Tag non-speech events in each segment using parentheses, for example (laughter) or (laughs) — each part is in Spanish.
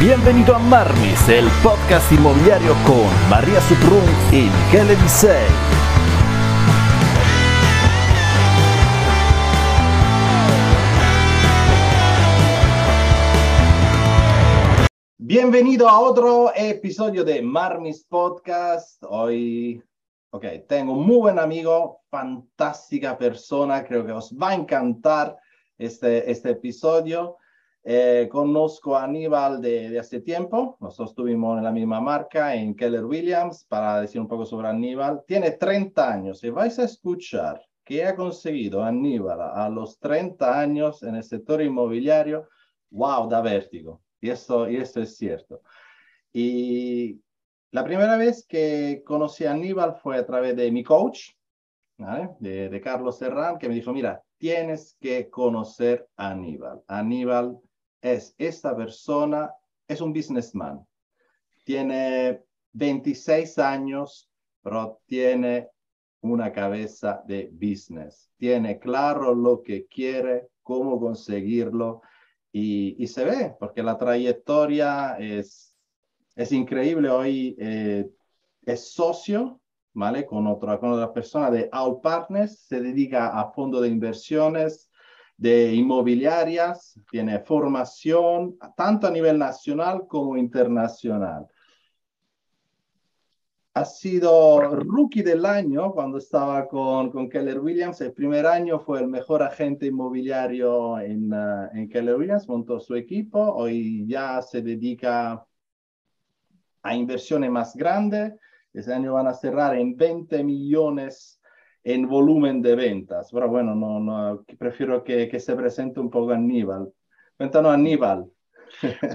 Bienvenido a Marmis, el podcast inmobiliario con María Sutrun y Michele Disei. Bienvenido a otro episodio de Marmis Podcast. Hoy, ok, tengo un muy buen amigo, fantástica persona, creo que os va a encantar este, este episodio. Eh, conozco a Aníbal de, hace tiempo, nosotros estuvimos en la misma marca, en Keller Williams, para decir un poco sobre Aníbal. Tiene 30 años y vais a escuchar que ha conseguido Aníbal a los 30 años en el sector inmobiliario. ¡Wow! Da vértigo. Y esto, y esto es cierto. Y la primera vez que conocí a Aníbal fue a través de mi coach, de, de Carlos Serrán, que me dijo, mira, tienes que conocer a Aníbal. Aníbal es esta persona, es un businessman. Tiene 26 años, pero tiene una cabeza de business. Tiene claro lo que quiere, cómo conseguirlo y, se ve, porque la trayectoria es, es increíble. Hoy eh, es socio, ¿vale? Con otra, con otra persona de All Partners, se dedica a fondos de inversiones, de inmobiliarias, tiene formación tanto a nivel nacional como internacional. Ha sido rookie del año cuando estaba con, con Keller Williams. El primer año fue el mejor agente inmobiliario en, uh, en Keller Williams, montó su equipo. Hoy ya se dedica a inversiones más grandes. Este año van a cerrar en 20 millones en volumen de ventas. Pero bueno, no, no, prefiero que, que se presente un poco Aníbal. Cuéntanos, Aníbal.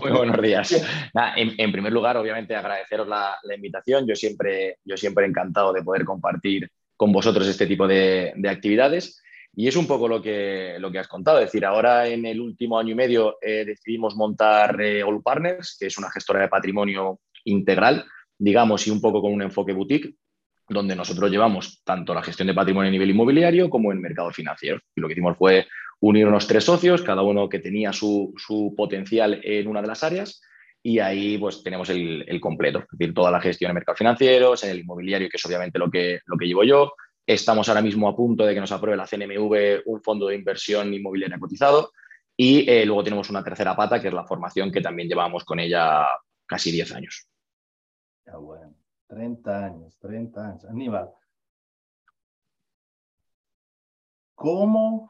Muy buenos días. (laughs) en, primer lugar, obviamente, agradeceros la, la, invitación. Yo siempre, yo siempre encantado de poder compartir con vosotros este tipo de, de, actividades. Y es un poco lo que, lo que has contado. Es decir, ahora en el último año y medio eh, decidimos montar eh, All Partners, que es una gestora de patrimonio integral, digamos, y un poco con un enfoque boutique, donde nosotros llevamos tanto la gestión de patrimonio a nivel inmobiliario como en mercado financiero. Y lo que hicimos fue unir unos tres socios, cada uno que tenía su, potencial en una de las áreas, y ahí pues tenemos el, completo, es decir, toda la gestión en mercados financieros, en el inmobiliario, que es obviamente lo que, lo que llevo yo. Estamos ahora mismo a punto de que nos apruebe la CNMV un fondo de inversión inmobiliaria cotizado, y eh, luego tenemos una tercera pata, que es la formación, que también llevamos con ella casi 10 años. Ya bueno. 30 años, 30 años. Aníbal, ¿cómo,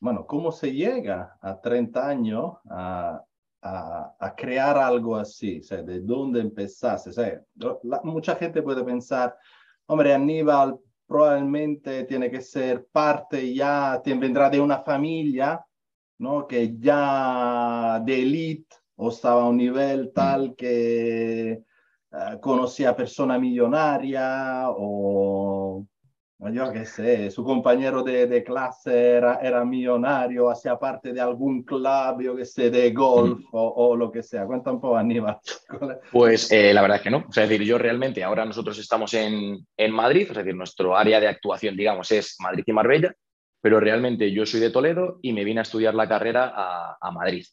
bueno, cómo se llega a 30 años a, a, crear algo así? O sea, ¿De dónde empezaste? O sea, mucha gente puede pensar, hombre, Aníbal probablemente tiene que ser parte ya, vendrá de una familia, ¿no? Que ya de élite o estaba a un nivel tal que eh, conocía persona millonaria o yo qué sé, su compañero de, de clase era, era, millonario, hacía parte de algún club, yo qué sé, de golf o, o, lo que sea. Cuenta un poco, Aníbal. (laughs) Pues eh, la verdad es que no. es decir, yo realmente, ahora nosotros estamos en, en, Madrid, es decir, nuestro área de actuación, digamos, es Madrid y Marbella, pero realmente yo soy de Toledo y me vine a estudiar la carrera a, a Madrid.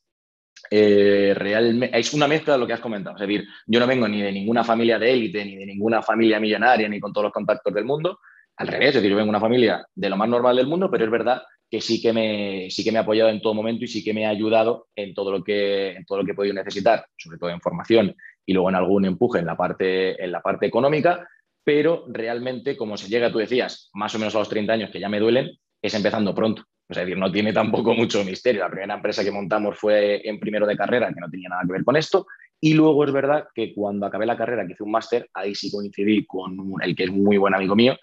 Eh, realmente es una mezcla de lo que has comentado. Es decir, yo no vengo ni de ninguna familia de élite, ni de ninguna familia millonaria, ni con todos los contactos del mundo. Al revés, es decir, yo vengo de una familia de lo más normal del mundo, pero es verdad que sí que me, sí que me ha apoyado en todo momento y sí que me ha ayudado en todo lo que, en todo lo que he podido necesitar, sobre todo en formación y luego en algún empuje en la parte, en la parte económica. Pero realmente, como se llega, tú decías, más o menos a los 30 años que ya me duelen, es empezando pronto. Es decir, no tiene tampoco (laughs) mucho misterio. La primera empresa que montamos fue en primero de carrera, que no tenía nada que ver con esto. Y luego es verdad que cuando acabé la carrera, que hice un máster, ahí sí coincidí con el que es muy buen amigo mío,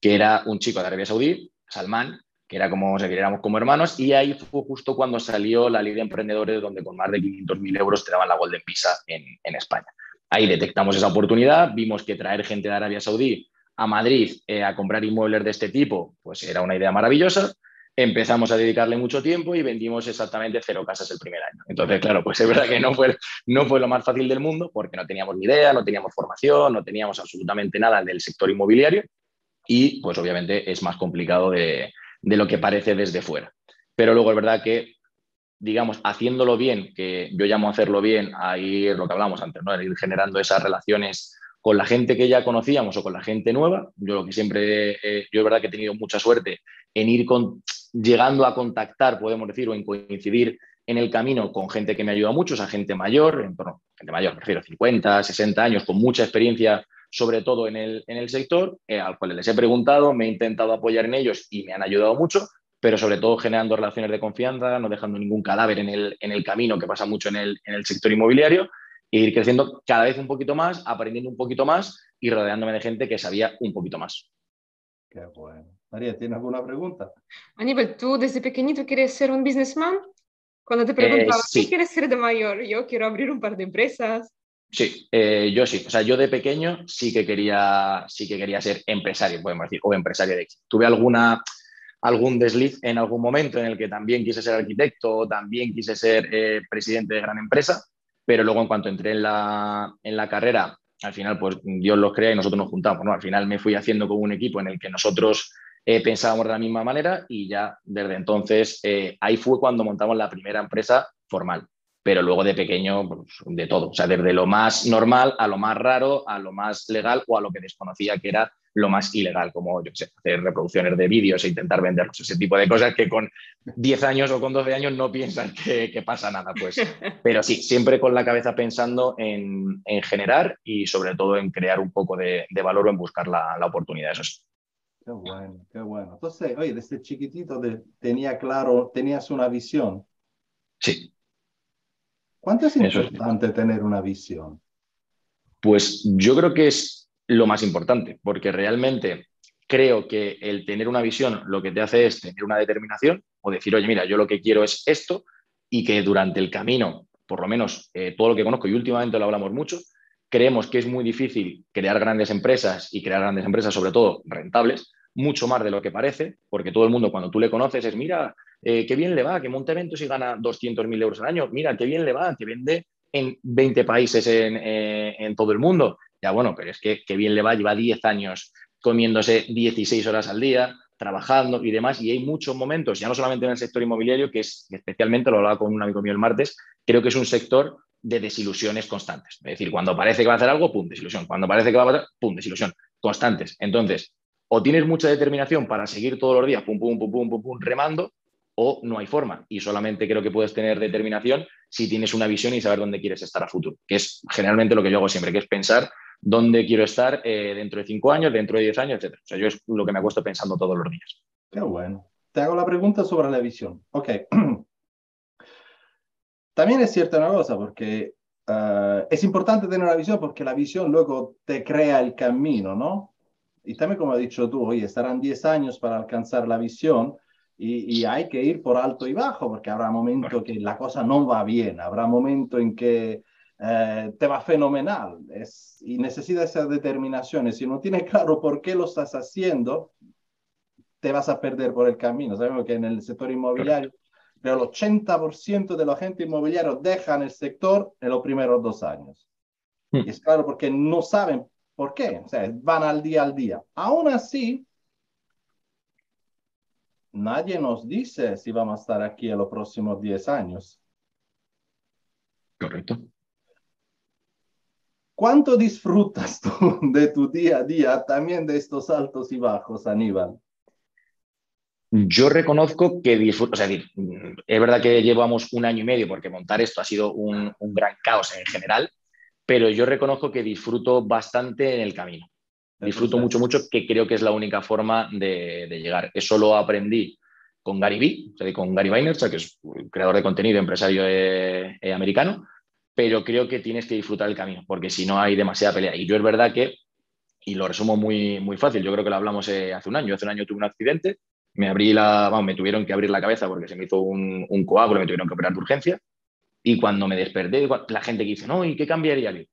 que era un chico de Arabia Saudí, Salman, que era como, éramos como hermanos, y ahí fue justo cuando salió la ley de emprendedores, donde con más de 500.000 euros te daban la Golden Visa en, en, España. Ahí detectamos esa oportunidad, vimos que traer gente de Arabia Saudí a Madrid eh, a comprar inmuebles de este tipo, pues era una idea maravillosa empezamos a dedicarle mucho tiempo y vendimos exactamente cero casas el primer año. Entonces, claro, pues es verdad que no fue, no fue lo más fácil del mundo porque no teníamos ni idea, no teníamos formación, no teníamos absolutamente nada del sector inmobiliario y pues obviamente es más complicado de, de lo que parece desde fuera. Pero luego es verdad que digamos, haciéndolo bien, que yo llamo hacerlo bien, a ir, lo que hablamos antes, ¿no? ir generando esas relaciones con la gente que ya conocíamos o con la gente nueva. Yo lo que siempre, eh, yo es verdad que he tenido mucha suerte en ir con, llegando a contactar, podemos decir, o en coincidir en el camino con gente que me ayuda mucho, o sea, gente mayor, en torno, gente mayor, prefiero 50, 60 años, con mucha experiencia, sobre todo en el, en el sector, eh, al cual les he preguntado, me he intentado apoyar en ellos y me han ayudado mucho, pero sobre todo generando relaciones de confianza, no dejando ningún cadáver en el, en el camino, que pasa mucho en el, en el sector inmobiliario, e ir creciendo cada vez un poquito más, aprendiendo un poquito más y rodeándome de gente que sabía un poquito más. Qué bueno. María, ¿tienes alguna pregunta? Aníbal, ¿tú desde pequeñito quieres ser un businessman? Cuando te preguntaba, ¿qué quieres ser de mayor? Yo quiero abrir un par de empresas. Sí, eh, yo sí. O sea, yo de pequeño sí que quería, sí que quería ser empresario, podemos decir, o empresario de éxito. Tuve alguna, algún desliz en algún momento en el que también quise ser arquitecto, también quise ser eh, presidente de gran empresa, pero luego en cuanto entré en la, en la carrera, al final, pues Dios los crea y nosotros nos juntamos, ¿no? Al final me fui haciendo con un equipo en el que nosotros eh, pensábamos de la misma manera y ya desde entonces eh, ahí fue cuando montamos la primera empresa formal. Pero luego de pequeño, pues, de todo. O sea, desde lo más normal a lo más raro, a lo más legal o a lo que desconocía que era lo más ilegal, como yo sé, hacer reproducciones de vídeos e intentar venderlos, ese tipo de cosas que con 10 años o con 12 años no piensan que, pasa nada. Pues. (laughs) Pero sí, siempre con la cabeza pensando en, generar y sobre todo en crear un poco de, valor o en buscar la, la oportunidad. Eso sí. Qué bueno, qué bueno. Entonces, oye, desde chiquitito tenía claro, tenías una visión. Sí. ¿Cuánto es importante tener una visión? Pues yo creo que es lo más importante, porque realmente creo que el tener una visión lo que te hace es tener una determinación o decir, oye, mira, yo lo que quiero es esto y que durante el camino, por lo menos eh, todo lo que conozco y últimamente lo hablamos mucho, creemos que es muy difícil crear grandes empresas y crear grandes empresas, sobre todo rentables, mucho más de lo que parece, porque todo el mundo cuando tú le conoces es, mira, eh, qué bien le va, que monta eventos y gana 200.000 euros al año, mira, qué bien le va, que vende en 20 países eh, en, todo el mundo. Ya bueno, pero es que qué bien le va, lleva 10 años comiéndose 16 horas al día, trabajando y demás, y hay muchos momentos, ya no solamente en el sector inmobiliario, que es especialmente, lo hablaba con un amigo mío el martes, creo que es un sector de desilusiones constantes. Es decir, cuando parece que va a hacer algo, pum, desilusión. Cuando parece que va a hacer, pum, desilusión. Constantes. Entonces, o tienes mucha determinación para seguir todos los días, pum, pum, pum, pum, pum, pum, remando, o no hay forma. Y solamente creo que puedes tener determinación si tienes una visión y saber dónde quieres estar a futuro, que es generalmente lo que yo hago siempre, que es pensar dónde quiero estar eh, dentro de cinco años, dentro de diez años, etc. O sea, yo es lo que me acuesto pensando todos los días. Qué bueno. Te hago la pregunta sobre la visión. Ok. (clears throat) También es cierta una cosa, porque uh, es importante tener una visión porque la visión luego te crea el camino, ¿no? Y también como has dicho tú, oye, estarán 10 años para alcanzar la visión y, y, hay que ir por alto y bajo porque habrá momentos que la cosa no va bien, habrá momentos en que uh, te va fenomenal es, y necesitas esa determinación. Y si no tienes claro por qué lo estás haciendo, te vas a perder por el camino. Sabemos que en el sector inmobiliario pero el 80% de los agentes inmobiliarios dejan el sector en los primeros dos años. Hmm. Y es claro porque no saben por qué, o sea, van al día al día. Aún así, nadie nos dice si vamos a estar aquí en los próximos 10 años. Correcto. ¿Cuánto disfrutas tú (laughs) de tu día a día también de estos altos y bajos, Aníbal? Yo reconozco que disfruto, o sea, es verdad que llevamos un año y medio porque montar esto ha sido un, gran caos en general, pero yo reconozco que disfruto bastante en el camino. Disfruto mucho, mucho, que creo que es la única forma de, llegar. Eso lo aprendí con Gary Vee, o sea, con Gary Vaynerchuk, que es creador de contenido, empresario eh, eh, americano, pero creo que tienes que disfrutar el camino, porque si no hay demasiada pelea. Y yo es verdad que, y lo resumo muy, muy fácil, yo creo que lo hablamos eh, hace un año. Hace un año tuve un accidente, me abrí la, vamos, me tuvieron que abrir la cabeza porque se me hizo un, un coágulo, me tuvieron que operar de urgencia. Y cuando me desperté, la gente que dice, no, ¿y qué cambiaría? Yo,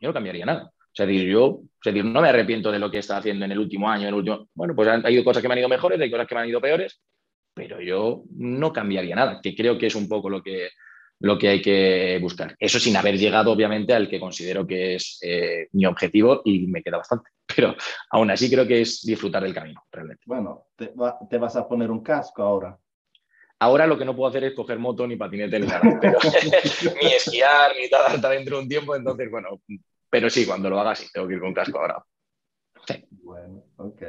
no cambiaría nada. O sea, yo o no me arrepiento de lo que he estado haciendo en el último año, en el último... Bueno, pues han, hay cosas que me han ido mejores, hay cosas que me han ido peores, pero yo no cambiaría nada, que creo que es un poco lo que, lo que hay que buscar. Eso sin haber llegado, obviamente, al que considero que es eh, mi objetivo y me queda bastante. (laughs) Pero aún así creo que es disfrutar del camino, realmente. Bueno, te, vas a poner un casco ahora. Ahora lo que no puedo hacer es coger moto ni patinete ni nada, (laughs) ni esquiar ni tal hasta dentro de un tiempo. Entonces, bueno, pero sí, cuando lo haga sí, tengo que ir con casco ahora. Bueno, ok.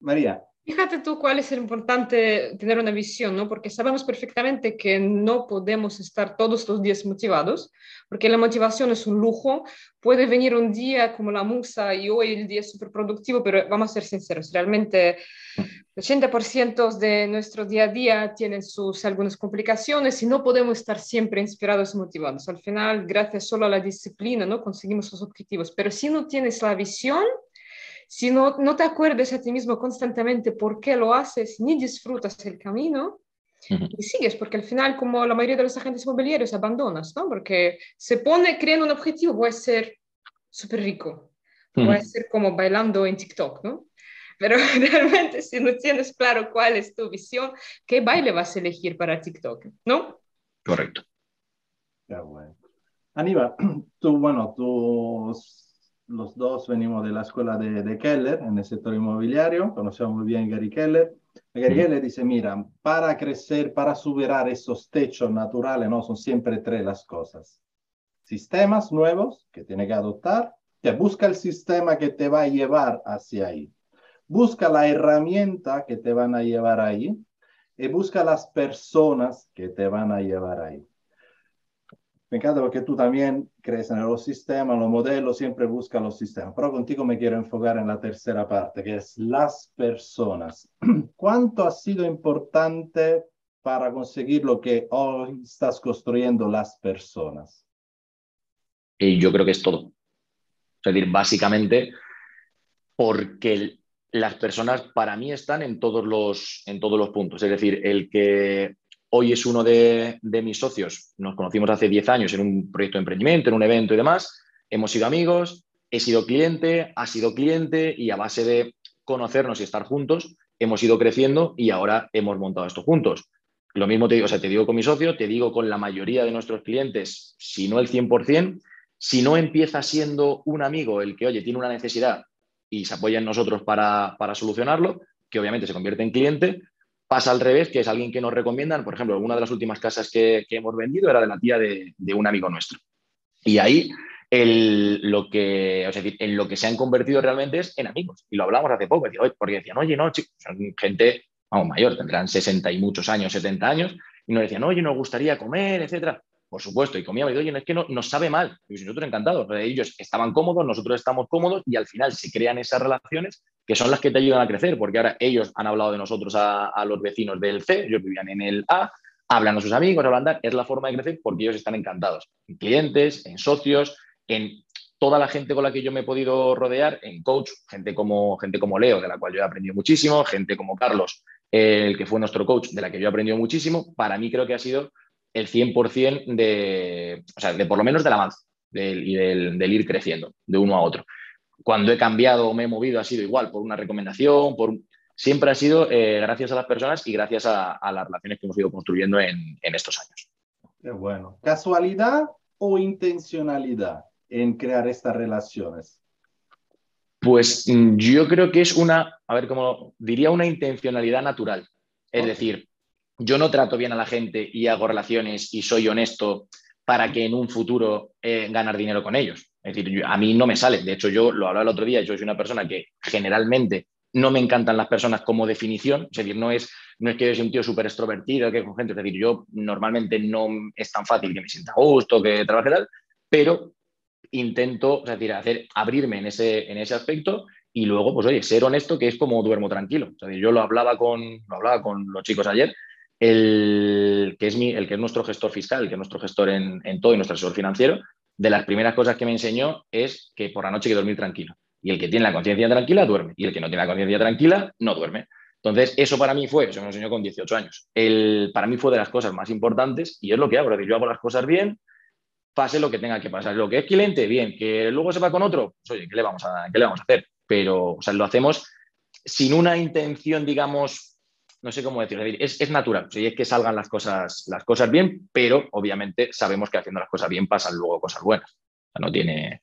María, Fíjate tú cuál es el importante tener una visión, ¿no? Porque sabemos perfectamente que no podemos estar todos los días motivados, porque la motivación es un lujo. Puede venir un día como la musa y hoy el día es súper productivo, pero vamos a ser sinceros, realmente el 80% de nuestro día a día tiene sus algunas complicaciones y no podemos estar siempre inspirados y motivados. Al final, gracias solo a la disciplina, ¿no? Conseguimos los objetivos, pero si no tienes la visión, si no, no te acuerdas a ti mismo constantemente por qué lo haces, ni disfrutas el camino, y sigues, porque al final, como la mayoría de los agentes inmobiliarios, abandonas, ¿no? Porque se pone, creando un objetivo, voy a ser súper rico, voy a ser como bailando en TikTok, ¿no? Pero (laughs) realmente, si no tienes claro cuál es tu visión, ¿qué baile vas a elegir para TikTok, no? Correcto. Ya bueno. Aníbal, (clears throat) tú, bueno, tú los dos venimos de la escuela de, Keller en el sector inmobiliario, conocemos muy bien Gary Keller. Gary Keller dice, mira, para crecer, para superar esos techos naturales, ¿no? Son siempre tres las cosas. Sistemas nuevos que tiene que adoptar, te busca el sistema que te va a llevar hacia ahí. Busca la herramienta que te van a llevar ahí y busca las personas que te van a llevar ahí. Me encanta porque tú también crees en los sistemas, los modelos, siempre buscas los sistemas. Pero contigo me quiero enfocar en la tercera parte, que es las personas. (clears throat) ¿Cuánto ha sido importante para conseguir lo que hoy estás construyendo las personas? Y yo creo que es todo. Es decir, básicamente porque las personas para mí están en todos los, en todos los puntos. Es decir, el que Hoy es uno de, mis socios. Nos conocimos hace 10 años en un proyecto de emprendimiento, en un evento y demás. Hemos sido amigos, he sido cliente, ha sido cliente y a base de conocernos y estar juntos, hemos ido creciendo y ahora hemos montado esto juntos. Lo mismo te digo, o sea, te digo con mi socio, te digo con la mayoría de nuestros clientes, si no el 100%, si no empieza siendo un amigo el que, oye, tiene una necesidad y se apoya en nosotros para, para solucionarlo, que obviamente se convierte en cliente, Pasa al revés, que es alguien que nos recomiendan. Por ejemplo, una de las últimas casas que, hemos vendido era de la tía de, un amigo nuestro. Y ahí lo que, en lo que se han convertido realmente es en amigos. Y lo hablamos hace poco, porque decían, oye, no, chicos, son gente vamos, mayor, tendrán 60 y muchos años, 70 años, y nos decían, oye, nos gustaría comer, etcétera. Por supuesto, y comíamos, y oye, es que no, nos sabe mal. Y nosotros encantados. Ellos estaban cómodos, nosotros estamos cómodos, y al final se crean esas relaciones que son las que te ayudan a crecer, porque ahora ellos han hablado de nosotros a, los vecinos del C, ellos vivían en el A, hablan a sus amigos, hablan de, es la forma de crecer porque ellos están encantados, en clientes, en socios, en toda la gente con la que yo me he podido rodear, en coach, gente como, gente como Leo, de la cual yo he aprendido muchísimo, gente como Carlos, el que fue nuestro coach, de la que yo he aprendido muchísimo, para mí creo que ha sido el 100% de, o sea, de por lo menos del avance y del, ir creciendo de uno a otro. Cuando he cambiado o me he movido ha sido igual, por una recomendación, por siempre ha sido eh, gracias a las personas y gracias a, las relaciones que hemos ido construyendo en, estos años. Qué bueno. ¿Casualidad o intencionalidad en crear estas relaciones? Pues mm, yo creo que es una, a ver, cómo diría una intencionalidad natural. Es decir, yo no trato bien a la gente y hago relaciones y soy honesto para que en un futuro eh, ganar dinero con ellos. Es decir, a mí no me sale. De hecho, yo lo hablaba el otro día, yo soy una persona que generalmente no me encantan las personas como definición. Es decir, no es, no es que yo sea un tío súper extrovertido, que con gente. Es decir, yo normalmente no es tan fácil que me sienta a gusto, que trabaje tal, pero intento, decir, hacer, abrirme en ese, en ese aspecto y luego, pues oye, ser honesto, que es como duermo tranquilo. yo lo hablaba con, lo hablaba con los chicos ayer el que es, mi, el que es nuestro gestor fiscal, el que es nuestro gestor en, todo y nuestro asesor financiero, de las primeras cosas que me enseñó es que por la noche hay que dormir tranquilo. Y el que tiene la conciencia tranquila duerme. Y el que no tiene la conciencia tranquila no duerme. Entonces, eso para mí fue, eso me enseñó con 18 años. El, para mí fue de las cosas más importantes y es lo que hago. Es yo hago las cosas bien, pase lo que tenga que pasar. Lo que es cliente, bien. Que luego se va con otro, pues oye, ¿qué le vamos a, qué le vamos a hacer? Pero, o sea, lo hacemos sin una intención, digamos, no sé cómo decirlo, es, es natural, o es que salgan las cosas, las cosas bien, pero obviamente sabemos que haciendo las cosas bien pasan luego cosas buenas. no tiene,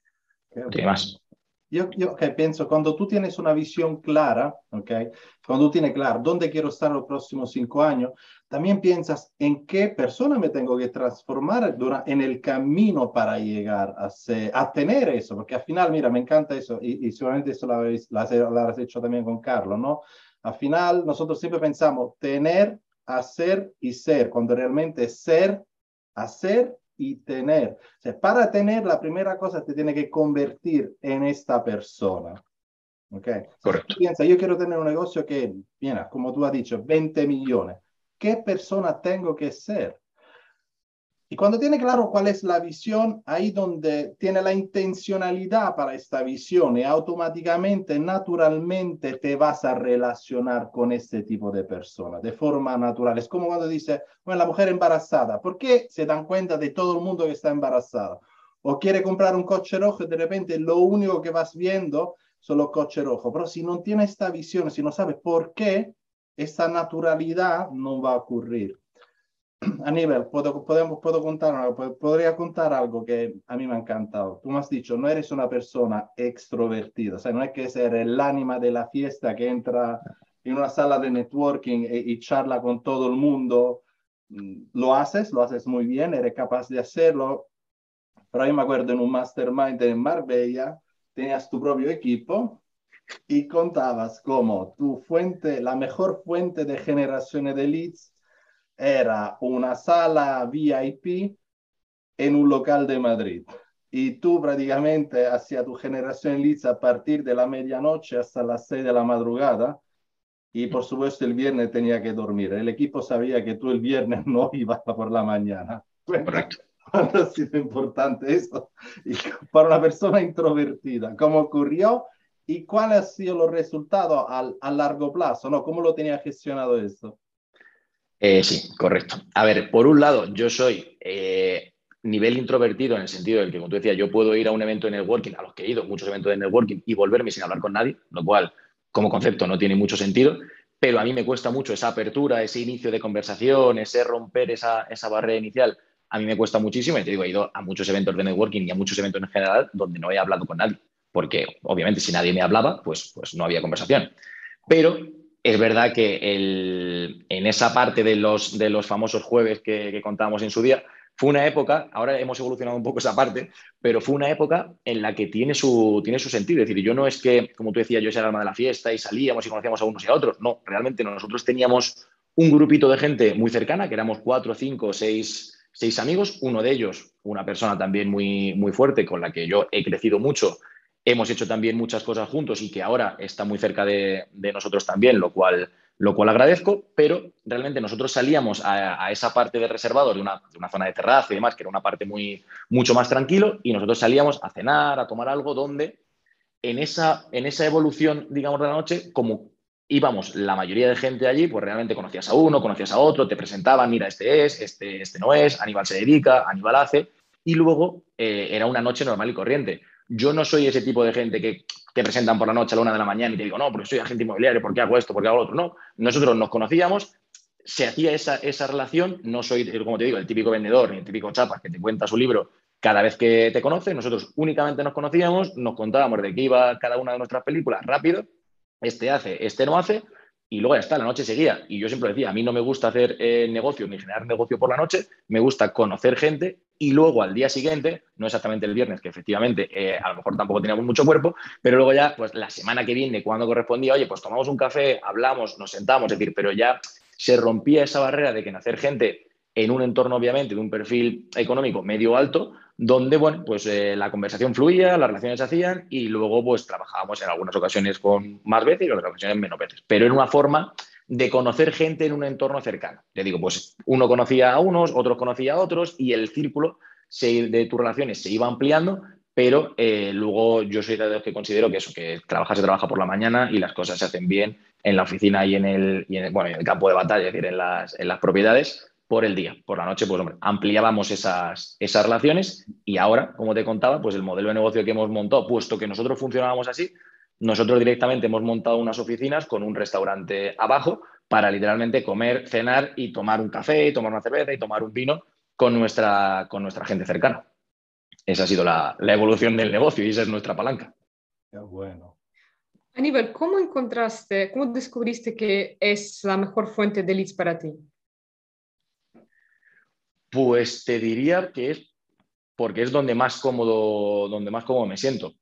más. yo, yo okay, pienso, cuando tú tienes una visión clara, okay, cuando tú tienes claro dónde quiero estar los próximos cinco años, también piensas en qué persona me tengo que transformar en el camino para llegar a, ser, a tener eso, porque al final, mira, me encanta eso, y, y seguramente eso lo, habéis, lo, has, hecho también con Carlos, ¿no? Al final, nosotros siempre pensamos tener, hacer y ser, cuando realmente ser, hacer y tener. O sea, para tener, la primera cosa te tiene que convertir en esta persona. ¿Ok? Correcto. Piensa, yo quiero tener un negocio que, mira, como tú has dicho, 20 millones. ¿Qué persona tengo que ser? Y cuando tiene claro cuál es la visión, ahí donde tiene la intencionalidad para esta visión y automáticamente, naturalmente te vas a relacionar con este tipo de personas de forma natural. Es como cuando dice, bueno, la mujer embarazada, ¿por qué se dan cuenta de todo el mundo que está embarazada? O quiere comprar un coche rojo y de repente lo único que vas viendo son los coches rojos. Pero si no tiene esta visión, si no sabes por qué, esta naturalidad no va a ocurrir. (clears throat) Aníbal, ¿puedo, podemos, puedo contar algo? Podría contar algo que a mí me ha encantado. Tú me has dicho, no eres una persona extrovertida, o sea, no es que ser el ánima de la fiesta que entra en una sala de networking y, y charla con todo el mundo. Mm, lo haces, lo haces muy bien, eres capaz de hacerlo. Pero yo me acuerdo en un mastermind en Marbella, tenías tu propio equipo y contabas cómo tu fuente, la mejor fuente de generación de leads era una sala VIP en un local de Madrid. Y tú prácticamente hacías tu generación leads a partir de la medianoche hasta las seis de la madrugada. Y por supuesto el viernes tenía que dormir. El equipo sabía que tú el viernes (laughs) no ibas por la mañana. Correcto. (laughs) ¿Cuándo ha sido importante eso? Y para una persona introvertida, ¿cómo ocurrió? ¿Y cuáles han sido los resultados a, a largo plazo? ¿no? ¿Cómo lo tenía gestionado eso? Eh, sí, correcto. A ver, por un lado, yo soy eh, nivel introvertido en el sentido del que, como tú decías, yo puedo ir a un evento de networking, a los que he ido, muchos eventos de networking, y volverme sin hablar con nadie, lo cual, como concepto, no tiene mucho sentido, pero a mí me cuesta mucho esa apertura, ese inicio de conversación, ese romper esa, esa barrera inicial. A mí me cuesta muchísimo, y te digo, he ido a muchos eventos de networking y a muchos eventos en general donde no he hablado con nadie, porque obviamente si nadie me hablaba, pues, pues no había conversación. Pero es verdad que en esa parte de los, de los famosos jueves que, contábamos en su día, fue una época, ahora hemos evolucionado un poco esa parte, pero fue una época en la que tiene su, tiene su sentido. Es decir, yo no es que, como tú decías, yo sea el alma de la fiesta y salíamos y conocíamos a unos y a otros. No, realmente nosotros teníamos un grupito de gente muy cercana, que éramos cuatro, cinco, seis, seis amigos. Uno de ellos, una persona también muy, muy fuerte, con la que yo he crecido mucho hemos hecho también muchas cosas juntos y que ahora está muy cerca de, nosotros también, lo cual, lo cual agradezco, pero realmente nosotros salíamos a, esa parte de reservado de una, zona de terraza y demás, que era una parte muy, mucho más tranquilo, y nosotros salíamos a cenar, a tomar algo, donde en esa, en esa evolución, digamos, de la noche, como íbamos la mayoría de gente allí, pues realmente conocías a uno, conocías a otro, te presentaban, mira, este es, este, este no es, Aníbal se dedica, Aníbal hace, y luego eh, era una noche normal y corriente. Yo no soy ese tipo de gente que te presentan por la noche a la una de la mañana y te digo, no, porque soy agente inmobiliario, ¿por qué hago esto? ¿Por qué hago lo otro? No, nosotros nos conocíamos, se hacía esa, esa relación, no soy, como te digo, el típico vendedor ni el típico chapas que te cuenta su libro cada vez que te conoce, nosotros únicamente nos conocíamos, nos contábamos de qué iba cada una de nuestras películas rápido, este hace, este no hace, y luego ya está, la noche seguía. Y yo siempre decía, a mí no me gusta hacer eh, negocio ni generar negocio por la noche, me gusta conocer gente y luego al día siguiente, no exactamente el viernes, que efectivamente eh, a lo mejor tampoco teníamos mucho cuerpo, pero luego ya, pues la semana que viene, cuando correspondía, oye, pues tomamos un café, hablamos, nos sentamos, es decir, pero ya se rompía esa barrera de que nacer gente en un entorno, obviamente, de un perfil económico medio alto, donde, bueno, pues eh, la conversación fluía, las relaciones se hacían y luego, pues trabajábamos en algunas ocasiones con más veces y en otras ocasiones menos veces. Pero en una forma de conocer gente en un entorno cercano. Te digo, pues uno conocía a unos, otros conocía a otros y el círculo de tus relaciones se iba ampliando, pero eh, luego yo soy de los que considero que eso, que trabaja se trabaja por la mañana y las cosas se hacen bien en la oficina y en el, bueno, en el campo de batalla, es decir, en las, en las propiedades por el día. Por la noche, pues hombre, ampliábamos esas, esas relaciones y ahora, como te contaba, pues el modelo de negocio que hemos montado, puesto que nosotros funcionábamos así, nosotros directamente hemos montado unas oficinas con un restaurante abajo para literalmente comer, cenar y tomar un café, tomar una cerveza y tomar un vino con nuestra, con nuestra gente cercana. Esa ha sido la, evolución del negocio y esa es nuestra palanca. Qué bueno. Aníbal, ¿cómo encontraste, cómo descubriste que es la mejor fuente de leads para ti? Pues te diría que es porque es donde más cómodo, donde más cómodo me siento.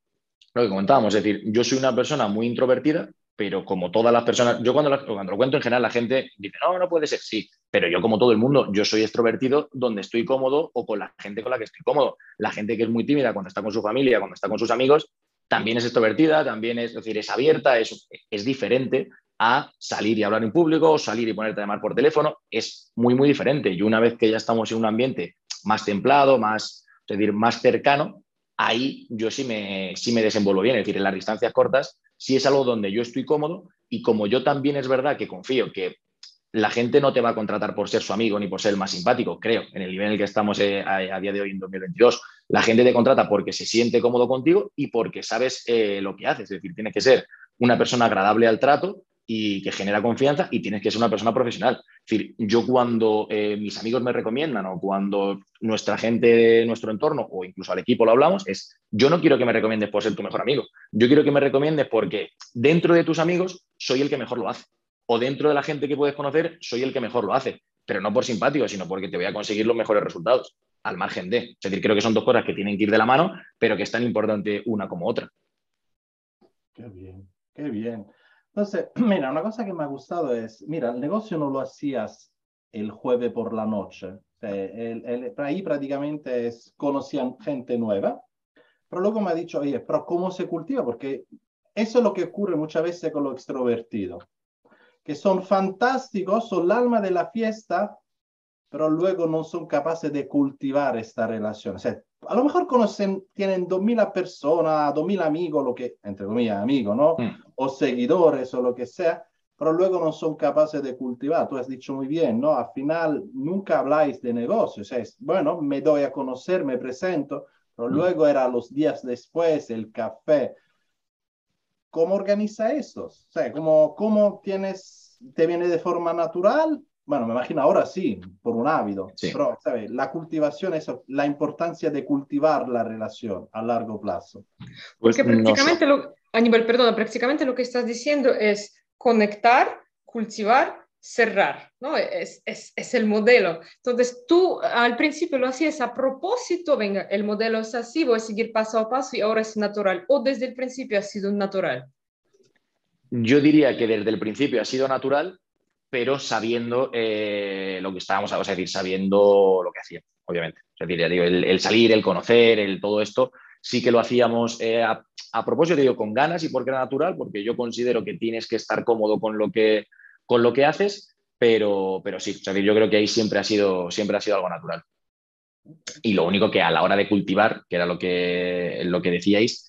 Lo que comentábamos, es decir, yo soy una persona muy introvertida, pero como todas las personas, yo cuando, cuando lo cuento en general la gente dice, no, no puede ser, sí, pero yo como todo el mundo, yo soy extrovertido donde estoy cómodo o con la gente con la que estoy cómodo. La gente que es muy tímida cuando está con su familia, cuando está con sus amigos, también es extrovertida, también es, decir, es abierta, es, es diferente a salir y hablar en público o salir y ponerte a llamar por teléfono, es muy, muy diferente. Y una vez que ya estamos en un ambiente más templado, más, es decir, más cercano, ahí yo sí me, sí me desenvuelvo bien. Es decir, en las distancias cortas si es algo donde yo estoy cómodo y como yo también es verdad que confío que la gente no te va a contratar por ser su amigo ni por ser el más simpático, creo, en el nivel en el que estamos eh, a, día de hoy en 2022. La gente te contrata porque se siente cómodo contigo y porque sabes eh, lo que haces. Es decir, tienes que ser una persona agradable al trato y que genera confianza y tienes que ser una persona profesional. Es decir, yo cuando eh, mis amigos me recomiendan o cuando nuestra gente de nuestro entorno o incluso al equipo lo hablamos, es yo no quiero que me recomiendes por ser tu mejor amigo, yo quiero que me recomiendes porque dentro de tus amigos soy el que mejor lo hace o dentro de la gente que puedes conocer soy el que mejor lo hace, pero no por simpático, sino porque te voy a conseguir los mejores resultados al margen de. Es decir, creo que son dos cosas que tienen que ir de la mano, pero que es tan importante una como otra. Qué bien, qué bien. Entonces, (clears throat) mira, una cosa que me ha gustado es, mira, el negocio no lo hacías el jueves por la noche. ahí prácticamente es, conocían gente nueva, pero luego me ha dicho, oye, pero ¿cómo se cultiva? Porque eso es lo que ocurre muchas veces con los extrovertidos, que son fantásticos, son el alma de la fiesta, pero luego no son capaces de cultivar esta relación. O sea, a lo mejor conocen, tienen 2.000 personas, 2.000 amigos, lo que, entre comillas, amigos, ¿no? Mm. O seguidores o lo que sea, pero luego no son capaces de cultivar. Tú has dicho muy bien, ¿no? Al final nunca habláis de negocios. Es, bueno, me doy a conocer, me presento, pero mm. luego era los días después, el café. ¿Cómo organiza eso? O sea, ¿cómo, cómo tienes, te viene de forma natural bueno, me imagino ahora sí, por un hábito, pero ¿sabes? la cultivación, eso, la importancia de cultivar la relación a largo plazo. Pues Porque prácticamente, lo, Aníbal, perdona, prácticamente lo que estás diciendo es conectar, cultivar, cerrar, ¿no? Es, es, es, el modelo. Entonces, tú al principio lo hacías a propósito, venga, el modelo es así, voy a seguir paso a paso y ahora es natural, o desde el principio ha sido natural. Yo diría que desde el principio ha sido natural, pero sabiendo eh, lo que estábamos, a decir, sabiendo lo que hacíamos, obviamente. Es decir, el, salir, el conocer, el todo esto, sí que lo hacíamos eh, a, propósito, digo, con ganas y porque era natural, porque yo considero que tienes que estar cómodo con lo que, con lo que haces, pero, pero sí, yo creo que ahí siempre ha, sido, siempre ha sido algo natural. Y lo único que a la hora de cultivar, que era lo que, lo que decíais,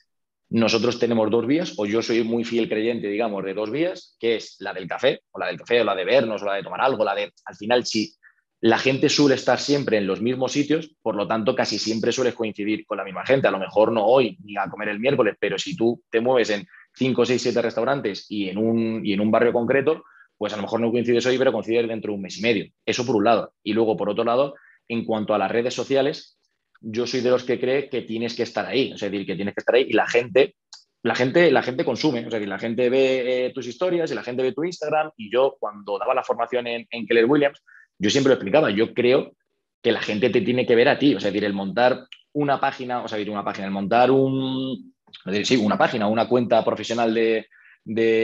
nosotros tenemos dos vías, o yo soy muy fiel creyente, digamos, de dos vías, que es la del café, o la del café, o la de vernos, o la de tomar algo, la de, al final, si la gente suele estar siempre en los mismos sitios, por lo tanto, casi siempre sueles coincidir con la misma gente. A lo mejor no hoy ni a comer el miércoles, pero si tú te mueves en 5, 6, 7 restaurantes y en, un, y en un barrio concreto, pues a lo mejor no coincides hoy, pero coincides dentro de un mes y medio. Eso por un lado. Y luego, por otro lado, en cuanto a las redes sociales, yo soy de los que cree que tienes que estar ahí, es decir, que tienes que estar ahí y la gente, la gente, la gente consume, sea, que la gente ve eh, tus historias y la gente ve tu Instagram y yo cuando daba la formación en, Keller Williams, yo siempre lo explicaba, yo creo que la gente te tiene que ver a ti, sea, decir, el montar una página, o sea, una página, el montar un, sí, una página, una cuenta profesional de,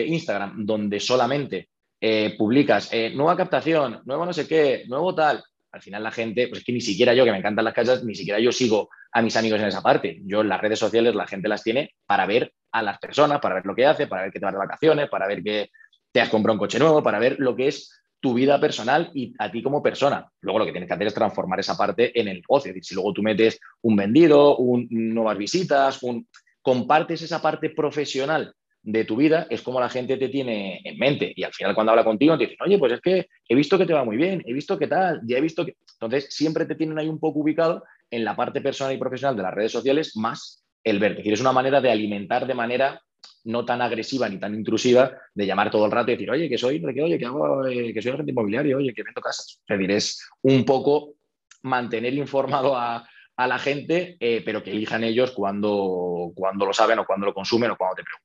Instagram donde solamente eh, publicas eh, nueva captación, nuevo no sé qué, nuevo tal, al final la gente, pues es que ni siquiera yo, que me encantan las casas, ni siquiera yo sigo a mis amigos en esa parte. Yo en las redes sociales la gente las tiene para ver a las personas, para ver lo que hace, para ver que te vas de vacaciones, para ver que te has comprado un coche nuevo, para ver lo que es tu vida personal y a ti como persona. Luego lo que tienes que hacer es transformar esa parte en el negocio. Es decir, si luego tú metes un vendido, un, nuevas visitas, un, compartes esa parte profesional de tu vida es como la gente te tiene en mente. Y al final cuando habla contigo te dicen, oye, pues es que he visto que te va muy bien, he visto que tal, ya he visto que... Entonces siempre te tienen ahí un poco ubicado en la parte personal y profesional de las redes sociales más el verte. Es decir, es una manera de alimentar de manera no tan agresiva ni tan intrusiva de llamar todo el rato y decir, oye, que soy, que, oye, que, hago, eh, que soy agente inmobiliario, oye, que vendo casas. Es decir, es un poco mantener informado a, a la gente, eh, pero que elijan ellos cuando, cuando lo saben o cuando lo consumen o cuando te preguntan.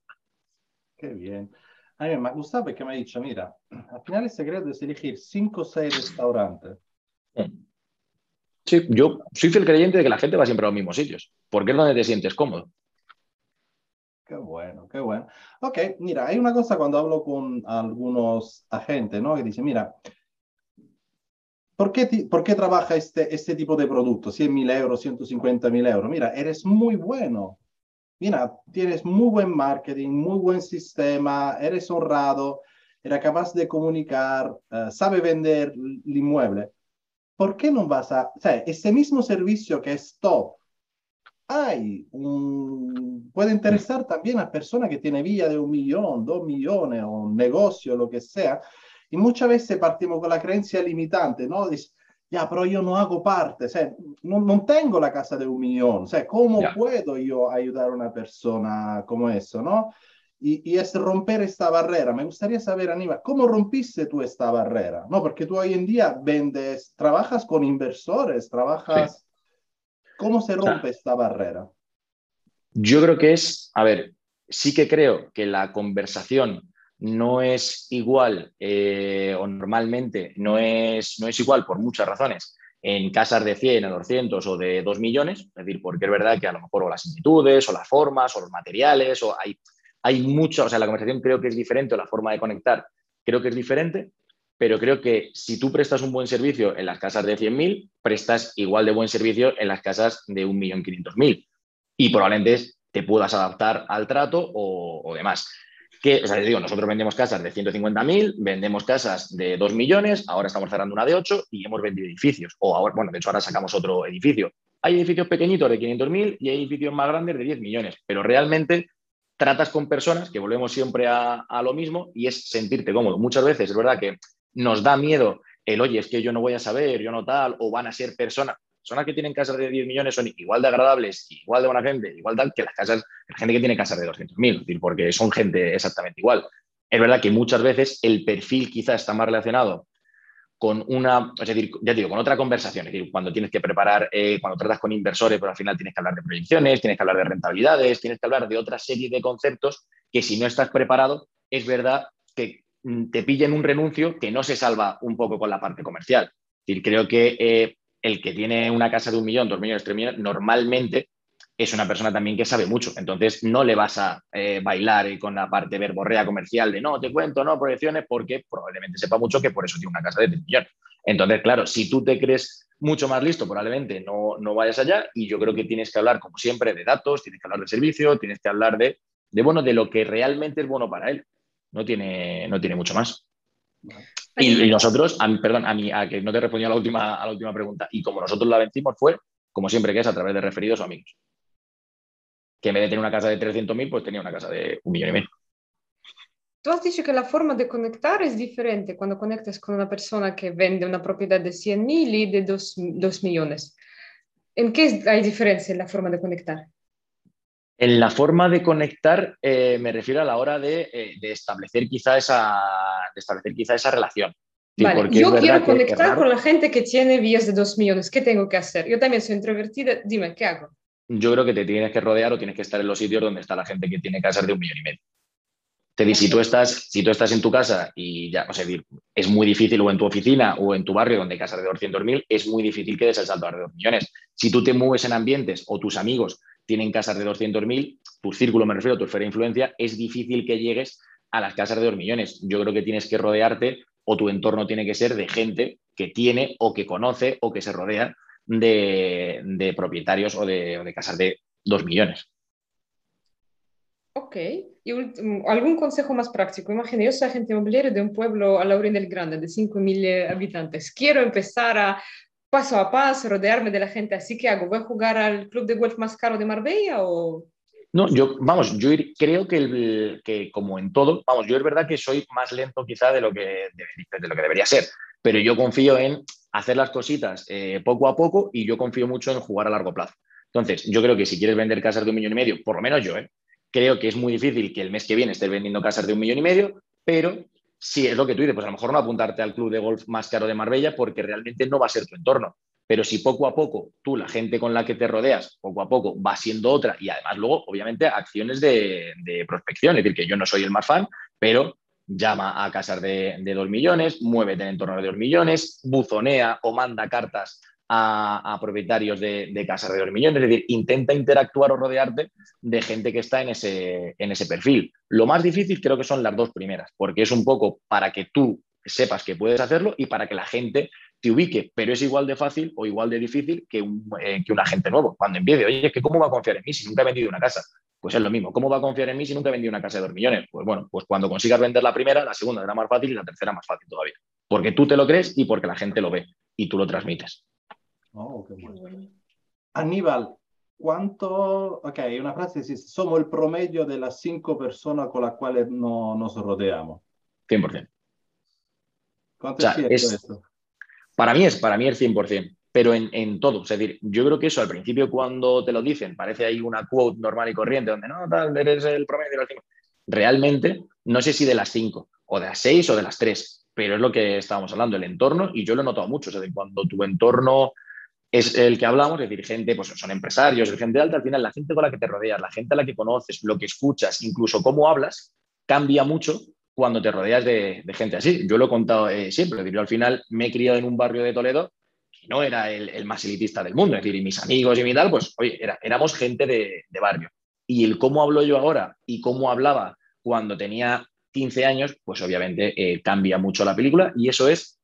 Qué bien. A mí me gusta porque me ha dicho, mira, al final el secreto es elegir cinco o seis restaurantes. Sí, yo soy fiel creyente de que la gente va siempre a los mismos sitios, porque es donde te sientes cómodo. Qué bueno, qué bueno. Ok, mira, hay una cosa cuando hablo con algunos agentes, ¿no? Que dicen, mira, ¿por qué, ¿por qué trabaja este, este tipo de producto? 100 mil euros, 150 mil euros. Mira, eres muy bueno. Mira, tienes muy buen marketing, muy buen sistema, eres honrado, eres capaz de comunicar, uh, sabe vender el inmueble. ¿Por qué no vas a, o sea, ese mismo servicio que es top, hay un, puede interesar también a personas que tienen vía de un millón, dos millones, o un negocio, lo que sea. Y muchas veces partimos con la creencia limitante, ¿no? Dice, ya, pero yo no hago parte, o sea, no, no tengo la casa de un millón, o sea, ¿cómo yeah. puedo yo ayudar a una persona como eso, no? Y, y, es romper esta barrera. Me gustaría saber, Aníbal, ¿cómo rompiste tú esta barrera? No, porque tú hoy en día vendes, trabajas con inversores, trabajas... Sí ¿Cómo se rompe o sea, esta barrera? Yo creo que es, a ver, sí que creo que la conversación no es igual eh, o normalmente no es, no es igual por muchas razones en casas de 100 a 200 o de 2 millones, es decir, porque es verdad que a lo mejor o las similitudes o las formas o los materiales o hay, hay mucho, o sea, la conversación creo que es diferente o la forma de conectar creo que es diferente, pero creo que si tú prestas un buen servicio en las casas de 100.000, prestas igual de buen servicio en las casas de 1.500.000 y probablemente te puedas adaptar al trato o demás. Que, o sea, digo, nosotros vendemos casas de 150.000, vendemos casas de 2 millones, ahora estamos cerrando una de 8 y hemos vendido edificios. O ahora, bueno, de hecho ahora sacamos otro edificio. Hay edificios pequeñitos de 500.000 y hay edificios más grandes de 10 millones, pero realmente tratas con personas que volvemos siempre a, a lo mismo y es sentirte cómodo. Muchas veces es verdad que nos da miedo el, oye, es que yo no voy a saber, yo no tal, o van a ser personas, personas que tienen casas de 10 millones son igual de agradables, igual de buena gente, igual tal, que las casas, la gente que tiene casas de 200.000, es decir, porque son gente exactamente igual. Es verdad que muchas veces el perfil quizá está más relacionado con una, es decir, ya digo, con otra conversación, es decir, cuando tienes que preparar, eh, cuando tratas con inversores, pero al final tienes que hablar de proyecciones, tienes que hablar de rentabilidades, tienes que hablar de otra serie de conceptos que si no estás preparado, es verdad que Mm, te pillen un renuncio que no se salva un poco con la parte comercial. Es decir, creo que eh, el que tiene una casa de un millón, dos millones, tres millones, normalmente es una persona también que sabe mucho. Entonces no le vas a eh, bailar con la parte verborrea comercial de no, te cuento, no, proyecciones, porque probablemente sepa mucho que por eso tiene una casa de tres millones. Entonces, claro, si tú te crees mucho más listo, probablemente no, no vayas allá y yo creo que tienes que hablar, como siempre, de datos, tienes que hablar de servicio, tienes que hablar de, de, bueno, de lo que realmente es bueno para él no tiene, no tiene mucho más. Y, y, nosotros, a, perdón, a mí, a que no te respondí a la, última, a la última pregunta, y como nosotros la vencimos fue, como siempre que es, a través de referidos o amigos. Que en vez de tener una casa de 300.000, pues tenía una casa de un millón y medio. Tú has dicho que la forma de conectar es diferente cuando conectas con una persona que vende una propiedad de 100.000 y de 2, 2 millones. ¿En qué hay diferencia en la forma de conectar? En la forma de conectar eh, me refiero a la hora de, eh, de, establecer quizá esa, de establecer quizá esa relación. Vale, yo quiero conectar con la gente que tiene vías de dos millones. ¿Qué tengo que hacer? Yo también soy introvertida. Dime, ¿qué hago? Yo creo que te tienes que rodear o tienes que estar en los sitios donde está la gente que tiene casas de un millón y medio. Te digo, si tú estás, si tú estás en tu casa y ya, o sea, es muy difícil, o en tu oficina o en tu barrio donde hay casas de 200.000, es muy difícil que des el salto a de 2 millones. Si tú te mueves en ambientes o tus amigos tienen casas de 200.000, tu círculo, me refiero, tu esfera de influencia, es difícil que llegues a las casas de 2 millones. Yo creo que tienes que rodearte o tu entorno tiene que ser de gente que tiene o que conoce o que se rodea de, de propietarios o de, de, casas de 2 millones. Ok. ¿Y algún consejo más práctico? Imagina, yo soy agente inmobiliario de un pueblo a la del Grande, de 5.000 habitantes. Quiero empezar a paso a paso, rodearme de la gente así que hago. ¿Voy a jugar al club de golf más caro de Marbella o...? No, yo, vamos, yo creo que, el, que como en todo, vamos, yo es verdad que soy más lento quizá de lo que, de, lo que debería ser, pero yo confío en hacer las cositas eh, poco a poco y yo confío mucho en jugar a largo plazo. Entonces, yo creo que si quieres vender casas de un millón y medio, por lo menos yo, ¿eh? creo que es muy difícil que el mes que viene estés vendiendo casas de un millón y medio, pero si es lo que tú dices, pues a lo mejor no apuntarte al club de golf más caro de Marbella porque realmente no va a ser tu entorno. pero si poco a poco tú, la gente con la que te rodeas, poco a poco va siendo otra y además luego, obviamente, acciones de, prospección, es decir, que yo no soy el más fan, pero llama a casas de, de 2 millones, muévete en torno de 2 millones, buzonea o manda cartas a, propietarios de, casas de 2 millones, es decir, intenta interactuar o rodearte de gente que está en ese, en ese perfil. Lo más difícil creo que son las dos primeras, porque es un poco para que tú sepas que puedes hacerlo y para que la gente te ubique, pero es igual de fácil o igual de difícil que un, eh, que un agente nuevo. Cuando empiece, oye, que ¿cómo va a confiar en mí si nunca he vendido una casa? Pues es lo mismo. ¿Cómo va a confiar en mí si nunca he vendido una casa de 2 millones? Pues bueno, pues cuando consigas vender la primera, la segunda será más fácil y la tercera más fácil todavía. Porque tú te lo crees y porque la gente lo ve y tú lo transmites. Oh, qué bueno. Aníbal, ¿cuánto? Ok, una frase dice, somos el promedio de las cinco personas con las cuales no, nos rodeamos. 100%. ¿Cuánto es cierto Para mí es, para mí es 100%, pero en, en, todo. Es decir, yo creo que eso al principio cuando te lo dicen parece ahí una quote normal y corriente donde no, tal, eres el promedio de las cinco. Realmente, no sé si de las cinco, o de las seis, o de las tres, pero es lo que estábamos hablando, el entorno, y yo lo he notado mucho. Es decir, cuando tu entorno es el que hablamos, es decir, gente, pues son empresarios, gente alta, al final la gente con la que te rodeas, la gente a la que conoces, lo que escuchas, incluso cómo hablas, cambia mucho cuando te rodeas de, gente así. Yo lo he contado eh, siempre, yo al final me he criado en un barrio de Toledo que no era el, más elitista del mundo, es decir, y mis amigos y mi tal, pues oye, éramos gente de, barrio. Y el cómo hablo yo ahora y cómo hablaba cuando tenía 15 años, pues obviamente eh, cambia mucho la película y eso es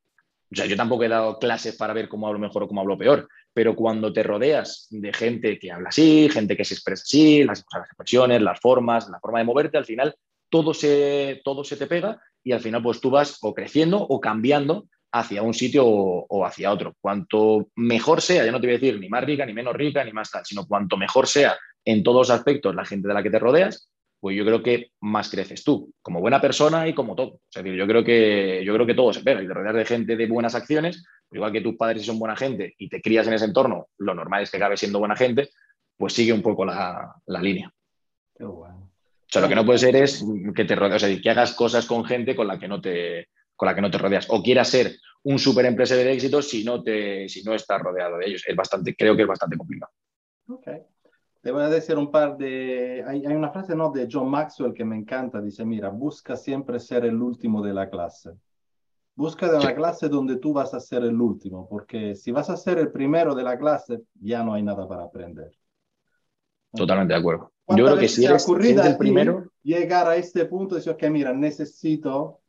o sea, yo tampoco he dado clases para ver cómo hablo mejor o cómo hablo peor, pero cuando te rodeas de gente que habla así, gente que se expresa así, las, expresiones, las formas, la forma de moverte, al final todo se, todo se te pega y al final pues tú vas o creciendo o cambiando hacia un sitio o, hacia otro. Cuanto mejor sea, ya no te voy a decir ni más rica, ni menos rica, ni más tal, sino cuanto mejor sea en todos los aspectos la gente de la que te rodeas, pues yo creo que más creces tú, como buena persona y como todo. Es decir, yo creo que, yo creo que todo se pega y te rodeas de gente de buenas acciones, igual que tus padres son buena gente y te crías en ese entorno, lo normal es que acabes siendo buena gente, pues sigue un poco la, línea. Qué bueno. O sea, lo que no puede ser es que te rodees, o sea, que hagas cosas con gente con la que no te, con la que no te rodeas. O quieras ser un super empresario de éxito si no, te, si no estás rodeado de ellos. Es bastante, creo que es bastante complicado. Okay. Te voy a decir un par de... Hay, hay, una frase ¿no? de John Maxwell que me encanta. Dice, mira, busca siempre ser el último de la clase. Busca de una clase donde tú vas a ser el último, porque si vas a ser el primero de la clase, ya no hay nada para aprender. Totalmente de acuerdo. Yo creo que si eres, el primero... Llegar a este punto y decir, ok, mira, necesito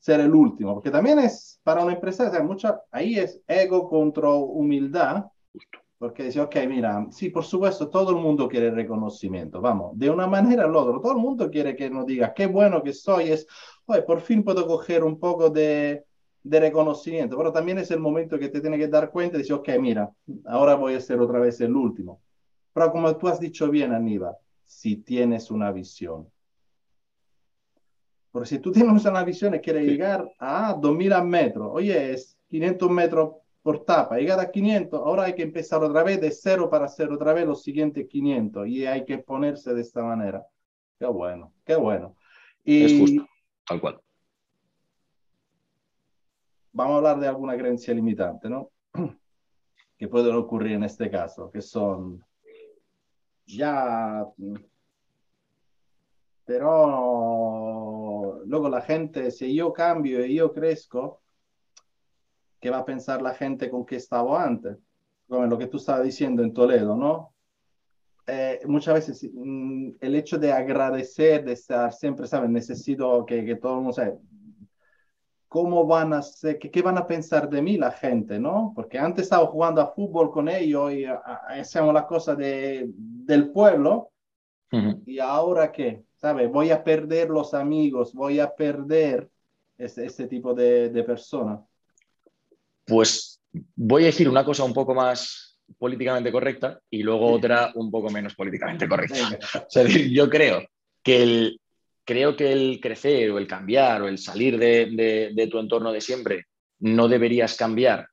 ser el último, porque también es para una empresa, o sea, mucha, ahí es ego contra humildad. Justo porque dice, ok, mira, sí, por supuesto, todo el mundo quiere reconocimiento, vamos, de una manera o la otra, todo el mundo quiere que nos diga, qué bueno que soy, es, hoy por fin puedo coger un poco de, de reconocimiento, pero también es el momento que te tiene que dar cuenta y decir, ok, mira, ahora voy a ser otra vez el último. Pero como tú has dicho bien, Aníbal, si tienes una visión, porque si tú tienes una visión y quieres llegar a 2000 metros, oye, es 500 metros por tapa, llegar a 500, ahora hay que empezar otra vez de cero para hacer otra vez los siguientes 500 y hay que ponerse de esta manera. Qué bueno, qué bueno. Y es justo, tal cual. Vamos a hablar de alguna creencia limitante, ¿no? (clears throat) Que pueden ocurrir en este caso, que son ya, pero luego la gente, si yo cambio y yo crezco, qué va a pensar la gente con que estaba antes, como lo que tú estabas diciendo en Toledo, ¿no? Eh, muchas veces mm, el hecho de agradecer, de estar siempre, ¿sabes? Necesito que, que todo el mundo sepa cómo van a ser, qué, van a pensar de mí la gente, ¿no? Porque antes estaba jugando a fútbol con ellos y hacíamos las cosas de, del pueblo y ahora qué, ¿sabes? Voy a perder los amigos, voy a perder ese, ese tipo de, de personas. Pues voy a decir una cosa un poco más políticamente correcta y luego otra un poco menos políticamente correcta. (laughs) yo creo que el, creo que el crecer o el cambiar o el salir de, tu entorno de siempre no deberías cambiar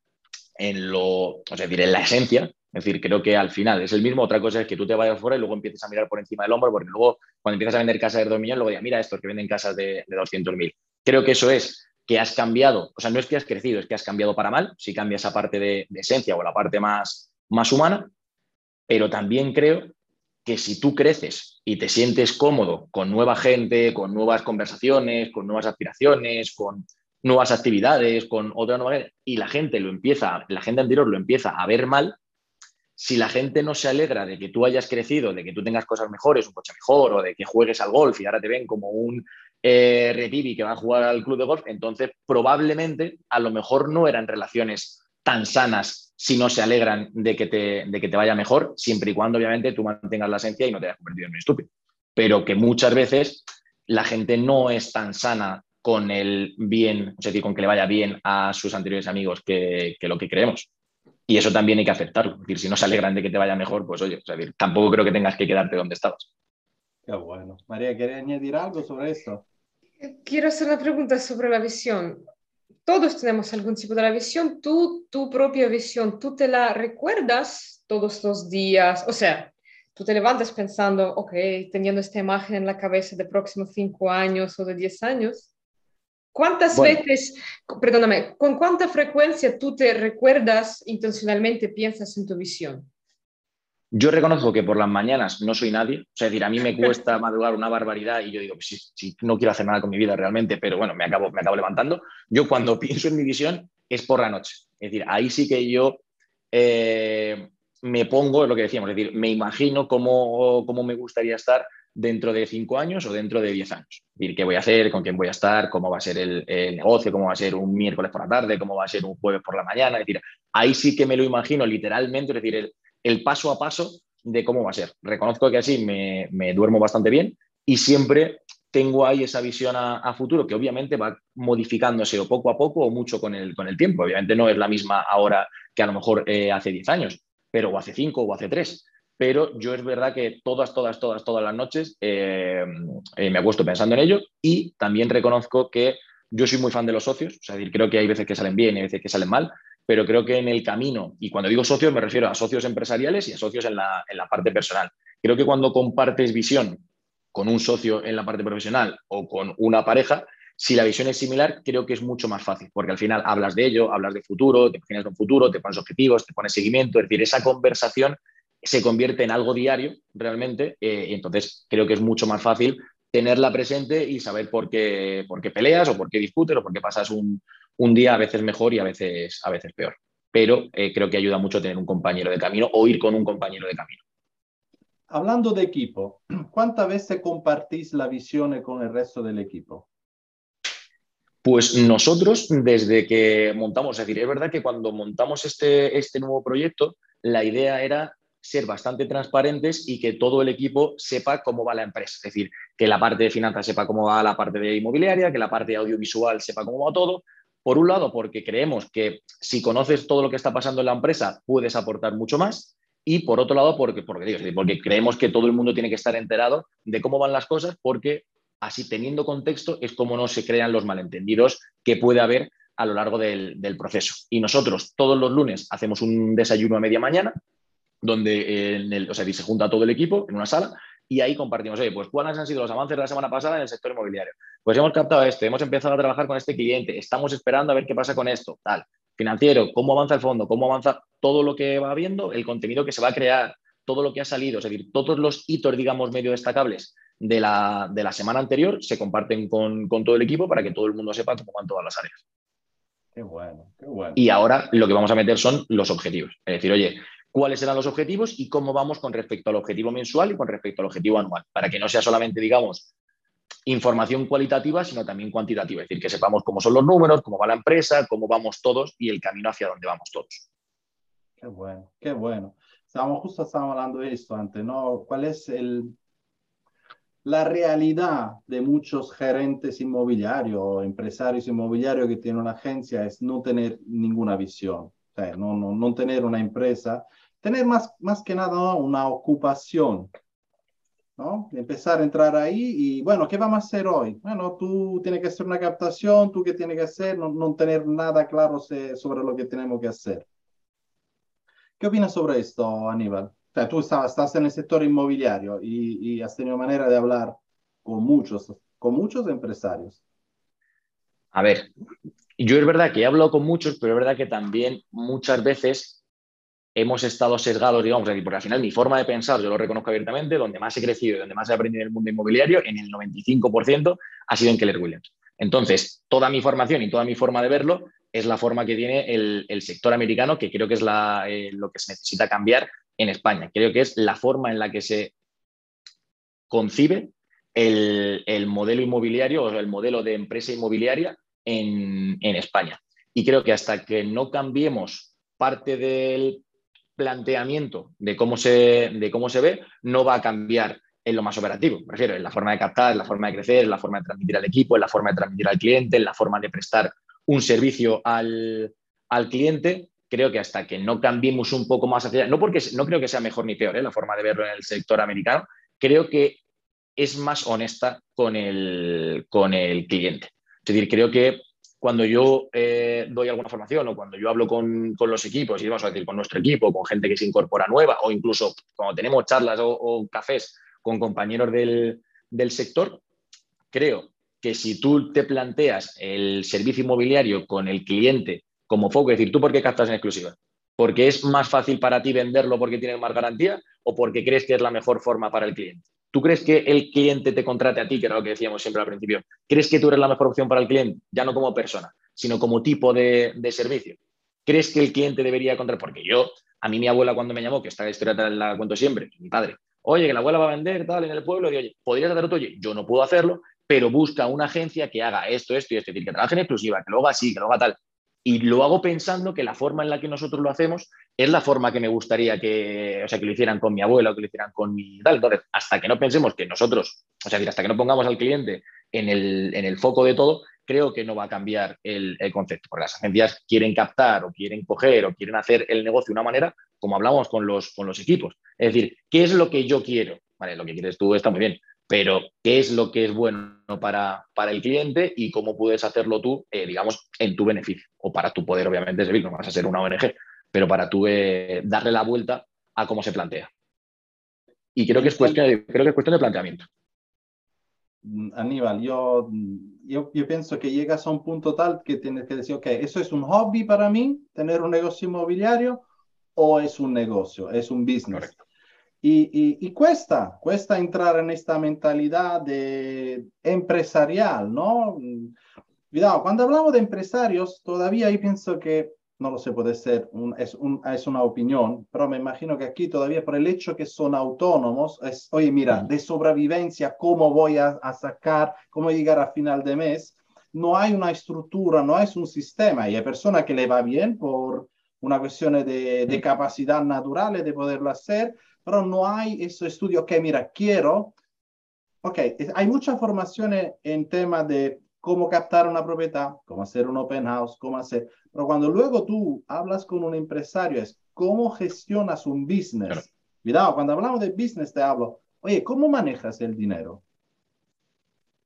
en lo, es decir, en la esencia. Es decir, creo que al final es el mismo. Otra cosa es que tú te vayas fuera y luego empieces a mirar por encima del hombro, porque luego cuando empiezas a vender casas de 2 millones, luego digas, mira estos que venden casas de, de 200.000. Creo que eso es que has cambiado, o sea, no es que has crecido, es que has cambiado para mal, si cambia esa parte de, esencia o la parte más, más humana, pero también creo que si tú creces y te sientes cómodo con nueva gente, con nuevas conversaciones, con nuevas aspiraciones, con nuevas actividades, con otra nueva y la gente lo empieza, la gente anterior lo empieza a ver mal, si la gente no se alegra de que tú hayas crecido, de que tú tengas cosas mejores, un coche mejor, o de que juegues al golf y ahora te ven como un eh, que va a jugar al club de golf, entonces probablemente a lo mejor no eran relaciones tan sanas si no se alegran de que te, de que te vaya mejor, siempre y cuando obviamente tú mantengas la esencia y no te hayas convertido en un estúpido. Pero que muchas veces la gente no es tan sana con el bien, es decir, con que le vaya bien a sus anteriores amigos que, lo que creemos. Y eso también hay que aceptarlo. Es decir, si no se alegran de que te vaya mejor, pues oye, tampoco creo que tengas que quedarte donde estabas. Qué bueno. María, ¿quieres añadir algo sobre esto? Quiero hacer una pregunta sobre la visión. Todos tenemos algún tipo de la visión. Tú, tu propia visión, ¿tú te la recuerdas todos los días? O sea, tú te levantas pensando, ok, teniendo esta imagen en la cabeza de próximos cinco años o de diez años. ¿Cuántas veces, perdóname, con cuánta frecuencia tú te recuerdas intencionalmente, piensas en tu visión? Yo reconozco que por las mañanas no soy nadie, o sea, es decir, a mí me (laughs) cuesta madrugar una barbaridad y yo digo, pues si, no quiero hacer nada con mi vida realmente, pero bueno, me acabo, me acabo levantando. Yo cuando (laughs) pienso en mi visión es por la noche, es decir, ahí sí que yo eh, me pongo, es lo que decíamos, es decir, me imagino cómo, cómo me gustaría estar dentro de cinco años o dentro de diez años. Es decir, qué voy a hacer, con quién voy a estar, cómo va a ser el, el, negocio, cómo va a ser un miércoles por la tarde, cómo va a ser un jueves por la mañana. Es decir, ahí sí que me lo imagino literalmente, es decir, el, el paso a paso de cómo va a ser. Reconozco que así me, duermo bastante bien y siempre tengo ahí esa visión a, futuro que obviamente va modificándose o poco a poco o mucho con el, con el tiempo. Obviamente no es la misma ahora que a lo mejor eh, hace 10 años, pero o hace 5 o hace 3. Pero yo es verdad que todas, todas, todas, todas las noches eh, eh, me acuesto pensando en ello y también reconozco que yo soy muy fan de los socios, o sea, creo que hay veces que salen bien y veces que salen mal, pero creo que en el camino, y cuando digo socios me refiero a socios empresariales y a socios en la, parte personal. Creo que cuando compartes visión con un socio en la parte profesional o con una pareja, si la visión es similar, creo que es mucho más fácil, porque al final hablas de ello, hablas de futuro, te imaginas un futuro, te pones objetivos, te pones seguimiento, es decir, esa conversación se convierte en algo diario realmente, eh, y entonces creo que es mucho más fácil tenerla presente y saber por qué, por qué peleas o por qué discutes o por qué pasas un, un día a veces mejor y a veces, a veces peor. Pero eh, creo que ayuda mucho tener un compañero de camino o ir con un compañero de camino. Hablando de equipo, (clears throat) ¿cuántas veces compartís la visión con el resto del equipo? Pues nosotros, desde que montamos, es decir, es verdad que cuando montamos este, este nuevo proyecto, la idea era ser bastante transparentes y que todo el equipo sepa cómo va la empresa. Es decir, que la parte de finanzas sepa cómo va la parte de inmobiliaria, que la parte de audiovisual sepa cómo va todo, por un lado, porque creemos que si conoces todo lo que está pasando en la empresa, puedes aportar mucho más. Y por otro lado, porque, porque, porque creemos que todo el mundo tiene que estar enterado de cómo van las cosas, porque así teniendo contexto es como no se crean los malentendidos que puede haber a lo largo del, proceso. Y nosotros todos los lunes hacemos un desayuno a media mañana, donde o sea, se junta todo el equipo en una sala y ahí compartimos, oye, pues cuáles han sido los avances de la semana pasada en el sector inmobiliario. Pues hemos captado esto, hemos empezado a trabajar con este cliente, estamos esperando a ver qué pasa con esto, tal. Financiero, cómo avanza el fondo, cómo avanza todo lo que va viendo, el contenido que se va a crear, todo lo que ha salido, es decir, todos los hitos, digamos, medio destacables de la, de la semana anterior se comparten con, con, todo el equipo para que todo el mundo sepa cómo van todas las áreas. Qué bueno, qué bueno. Y ahora lo que vamos a meter son los objetivos. Es decir, oye, cuáles serán los objetivos y cómo vamos con respecto al objetivo mensual y con respecto al objetivo anual, para que no sea solamente, digamos, información cualitativa, sino también cuantitativa, es decir, que sepamos cómo son los números, cómo va la empresa, cómo vamos todos y el camino hacia dónde vamos todos. Qué bueno, qué bueno. Estábamos justo estábamos hablando de esto antes, ¿no? ¿Cuál es el, la realidad de muchos gerentes inmobiliarios empresarios inmobiliarios que tienen una agencia es no tener ninguna visión, o sea, no, no, no tener una empresa tener más, más que nada una ocupación, ¿no? Empezar a entrar ahí y, bueno, ¿qué vamos a hacer hoy? Bueno, tú tienes que hacer una captación, tú qué tienes que hacer, no, no tener nada claro sobre lo que tenemos que hacer. ¿Qué opinas sobre esto, Aníbal? O sea, tú estás, en el sector inmobiliario y, y has tenido manera de hablar con muchos, con muchos empresarios. A ver, yo es verdad que he hablado con muchos, pero es verdad que también muchas veces hemos estado sesgados, digamos, porque al final mi forma de pensar, yo lo reconozco abiertamente, donde más he crecido y donde más he aprendido en el mundo inmobiliario, en el 95% ha sido en Keller Williams. Entonces, toda mi formación y toda mi forma de verlo es la forma que tiene el, sector americano, que creo que es eh, lo que se necesita cambiar en España. Creo que es la forma en la que se concibe el, modelo inmobiliario o el modelo de empresa inmobiliaria en, en España. Y creo que hasta que no cambiemos parte del planteamiento de cómo, se, de cómo se ve, no va a cambiar en lo más operativo. Me refiero en la forma de captar, en la forma de crecer, en la forma de transmitir al equipo, en la forma de transmitir al cliente, en la forma de prestar un servicio al, al cliente. Creo que hasta que no cambiemos un poco más hacia no porque no creo que sea mejor ni peor ¿eh? la forma de verlo en el sector americano, creo que es más honesta con el, con el cliente. Es decir, creo que cuando yo eh, doy alguna formación o cuando yo hablo con, los equipos, y vamos a decir con nuestro equipo, con gente que se incorpora nueva, o incluso cuando tenemos charlas o, cafés con compañeros del, sector, creo que si tú te planteas el servicio inmobiliario con el cliente como foco, es decir, ¿tú por qué captas en exclusiva? ¿Porque es más fácil para ti venderlo porque tienes más garantía o porque crees que es la mejor forma para el cliente? ¿Tú crees que el cliente te contrate a ti, que era lo que decíamos siempre al principio? ¿Crees que tú eres la mejor opción para el cliente? Ya no como persona, sino como tipo de, servicio. ¿Crees que el cliente debería contratar? Porque yo, a mí mi abuela cuando me llamó, que esta historia la cuento siempre, mi padre, oye, que la abuela va a vender tal en el pueblo, y oye, ¿podrías hacer otro? Oye, yo no puedo hacerlo, pero busca una agencia que haga esto, esto y esto, es decir, que trabaje en exclusiva, que lo haga así, que lo haga tal. Y lo hago pensando que la forma en la que nosotros lo hacemos es la forma que me gustaría que, o sea, que lo hicieran con mi abuelo, que lo hicieran con mi tal. Entonces, hasta que no pensemos que nosotros, o sea, hasta que no pongamos al cliente en el, foco de todo, creo que no va a cambiar el, concepto. Porque las agencias quieren captar o quieren coger o quieren hacer el negocio de una manera, como hablamos con los, con los equipos. Es decir, ¿qué es lo que yo quiero? Vale, lo que quieres tú está muy bien, pero ¿qué es lo que es bueno para, para el cliente y cómo puedes hacerlo tú, eh, digamos, en tu beneficio o para tu poder, obviamente, servir? No vas a ser una ONG, pero para tú eh, darle la vuelta a cómo se plantea. Y creo que es cuestión de, creo que es cuestión de planteamiento. Mm, Aníbal, yo, yo, yo, pienso que llegas a un punto tal que tienes que decir, ok, ¿eso es un hobby para mí, tener un negocio inmobiliario, o es un negocio, es un business? Y, y, y, cuesta, cuesta entrar en esta mentalidad de empresarial, ¿no? Cuidado, cuando hablamos de empresarios, todavía yo pienso que no lo sé, puede ser, es, es, una opinión, pero me imagino que aquí todavía por el hecho que son autónomos, es, oye, mira, de sobrevivencia, ¿cómo voy a, sacar, cómo llegar a final de mes? No hay una estructura, no hay un sistema y hay personas que le va bien por una cuestión de, de capacidad natural de poderlo hacer, pero no hay ese estudio que, mira, quiero, ok, hay mucha formación en temas de cómo captar una propiedad, cómo hacer un open house, cómo hacer. Pero cuando luego tú hablas con un empresario, es cómo gestionas un business. Cuidado, cuando hablamos de business te hablo, oye, ¿cómo manejas el dinero?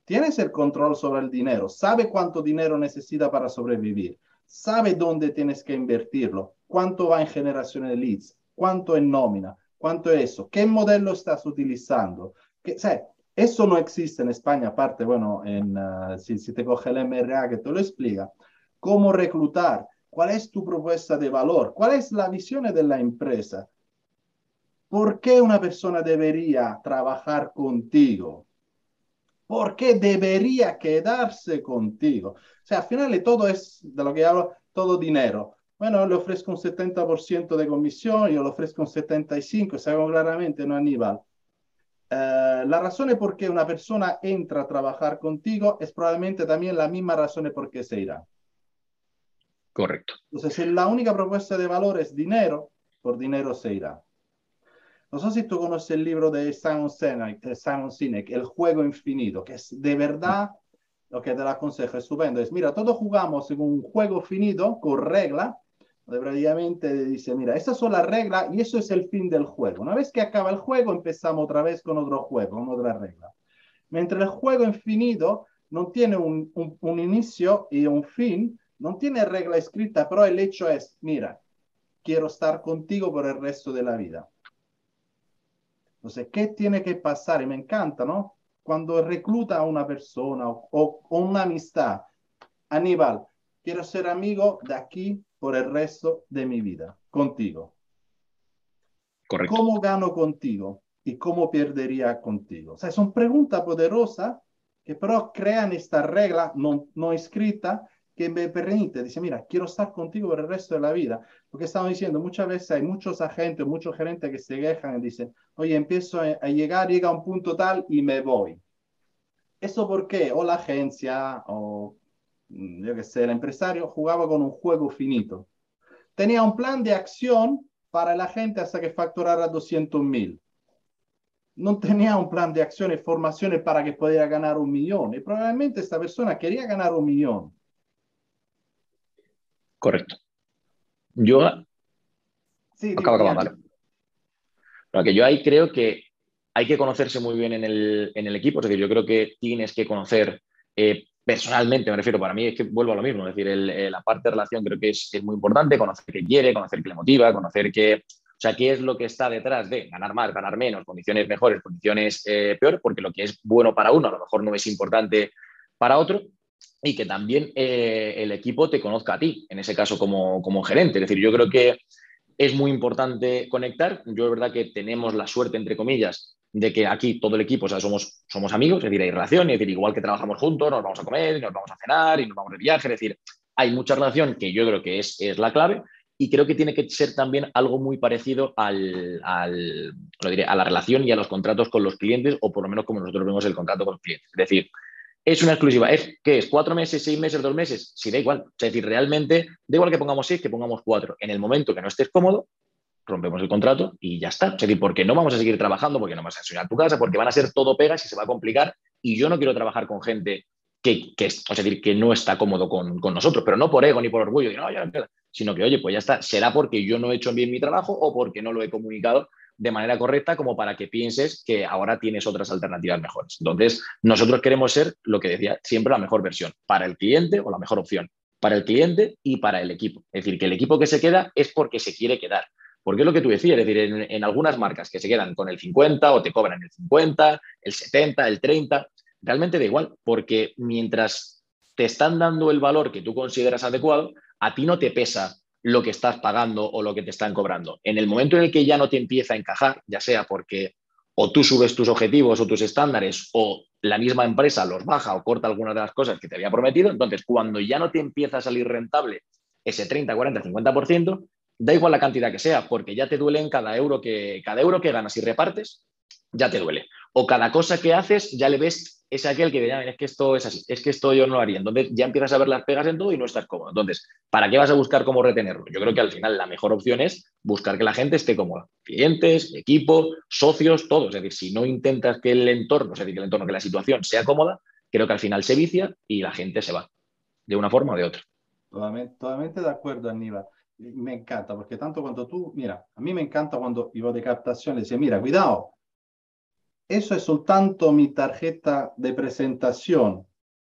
Tienes el control sobre el dinero, sabe cuánto dinero necesita para sobrevivir, sabe dónde tienes que invertirlo, cuánto va en generación de leads, cuánto en nómina, cuánto eso, qué modelo estás utilizando. Que, o sea, eso no existe en España, aparte, bueno, en, ah, si, te coge el MRA que te lo explica, cómo reclutar, cuál es tu propuesta de valor, cuál es la visión de la empresa, por qué una persona debería trabajar contigo, por qué debería quedarse contigo. O sea, al final todo es, de lo que hablo, todo dinero. Bueno, le ofrezco un 70% de comisión, yo le ofrezco un 75%, se claramente, ¿no, Aníbal? Eh, la razón por qué una persona entra a trabajar contigo es probablemente también la misma razón por qué se irá. Correcto. Entonces, si la única propuesta de valor es dinero, por dinero se irá. No sé si tú conoces el libro de Simon Sinek, Simon Sinek, El juego infinito, que es de verdad lo que te lo aconsejo, es estupendo. Es, mira, todos jugamos en un juego finito con regla, prácticamente dice, mira, esas son las reglas y eso es el fin del juego. Una vez que acaba el juego, empezamos otra vez con otro juego, con otra regla. Mientras el juego infinito no tiene un, un, inicio y un fin, no tiene regla escrita, pero el hecho es, mira, quiero estar contigo por el resto de la vida. Entonces, ¿qué tiene que pasar? Y me encanta, ¿no? Cuando recluta a una persona o, o una amistad, Aníbal, quiero ser amigo de aquí por el resto de mi vida, contigo. Correcto. ¿Cómo gano contigo? ¿Y cómo perdería contigo? O sea, son preguntas poderosas que pero crean esta regla no, no escrita que me permite, dice, mira, quiero estar contigo por el resto de la vida. Porque estamos diciendo, muchas veces hay muchos agentes, muchos gerentes que se quejan y dicen, oye, empiezo a, llegar, llega a un punto tal y me voy. ¿Eso por qué? O la agencia, o yo qué sé, el empresario jugaba con un juego finito. Tenía un plan de acción para la gente hasta que facturara 200 mil. No tenía un plan de acción y formaciones para que pudiera ganar un millón. Y probablemente esta persona quería ganar un millón Correcto. Yo. Sí, acaba, que yo ahí creo que hay que conocerse muy bien en el, equipo. Es decir, yo creo que tienes que conocer eh, personalmente, me refiero, para mí es que vuelvo a lo mismo. Es decir, eh, la parte de relación creo que es, muy importante, conocer qué quiere, conocer qué le motiva, conocer qué. O sea, qué es lo que está detrás de ganar más, ganar menos, condiciones mejores, condiciones eh, peores, porque lo que es bueno para uno a lo mejor no es importante para otro y que también eh, el equipo te conozca a ti, en ese caso como, como gerente. Es decir, yo creo que es muy importante conectar. Yo es verdad que tenemos la suerte, entre comillas, de que aquí todo el equipo, o sea, somos, somos amigos, es decir, hay relación, es decir, igual que trabajamos juntos, nos vamos a comer, nos vamos a cenar y nos vamos de viaje, es decir, hay mucha relación que yo creo que es, es la clave y creo que tiene que ser también algo muy parecido al, al lo diré, a la relación y a los contratos con los clientes, o por lo menos como nosotros vemos el contrato con los clientes. Es decir, es una exclusiva. ¿Es, ¿Qué es? ¿Cuatro meses, seis meses, dos meses? Sí, da igual. Es decir, realmente, da igual que pongamos seis, que pongamos cuatro. En el momento que no estés cómodo, rompemos el contrato y ya está. Es decir, porque no vamos a seguir trabajando, porque no vas a enseñar tu casa, porque van a ser todo pegas y se va a complicar. Y yo no quiero trabajar con gente que, es decir, que no está cómodo con, nosotros, pero no por ego ni por orgullo, sino que, oye, pues ya está, será porque yo no he hecho bien mi trabajo o porque no lo he comunicado de manera correcta como para que pienses que ahora tienes otras alternativas mejores. Entonces, nosotros queremos ser, lo que decía, siempre la mejor versión para el cliente o la mejor opción para el cliente y para el equipo. Es decir, que el equipo que se queda es porque se quiere quedar. Porque es lo que tú decías, es decir, en, algunas marcas que se quedan con el 50 o te cobran el 50, el 70, el 30, realmente da igual, porque mientras te están dando el valor que tú consideras adecuado, a ti no te pesa lo que estás pagando o lo que te están cobrando. En el momento en el que ya no te empieza a encajar, ya sea porque o tú subes tus objetivos o tus estándares o la misma empresa los baja o corta algunas de las cosas que te había prometido, entonces cuando ya no te empieza a salir rentable ese 30, 40, 50%, da igual la cantidad que sea, porque ya te duele en cada euro que, cada euro que ganas y repartes, ya te duele. O cada cosa que haces ya le ves es aquel que es que esto es así, es que esto yo no haría. Entonces ya empiezas a ver las pegas en todo y no estás cómodo. Entonces, ¿para qué vas a buscar cómo retenerlo? Yo creo que al final la mejor opción es buscar que la gente esté cómoda. Clientes, equipo, socios, todos. Es decir, si no intentas que el entorno, es decir, que el entorno, que la situación sea cómoda, creo que al final se vicia y la gente se va, de una forma o de otra. Totalmente de acuerdo, Aníbal. Me encanta, porque tanto cuando tú, mira, a mí me encanta cuando iba de captación, le decía, mira, cuidado, eso es soltanto mi tarjeta de presentación.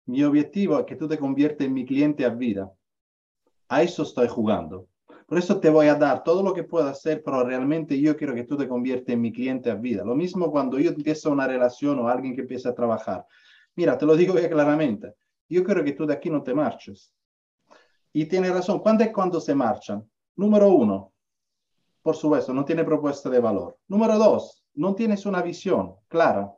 Mi objetivo es que tú te conviertas en mi cliente a vida. A eso estoy jugando. Por eso te voy a dar todo lo que pueda hacer, pero realmente yo quiero que tú te conviertas en mi cliente a vida. Lo mismo cuando yo empiezo una relación o alguien que empieza a trabajar. Mira, te lo digo claramente. Yo quiero que tú de aquí no te marches. Y tiene razón. ¿Cuándo es cuando se marchan? Número uno, por supuesto, no tiene propuesta de valor. Número dos, no tienes una visión clara.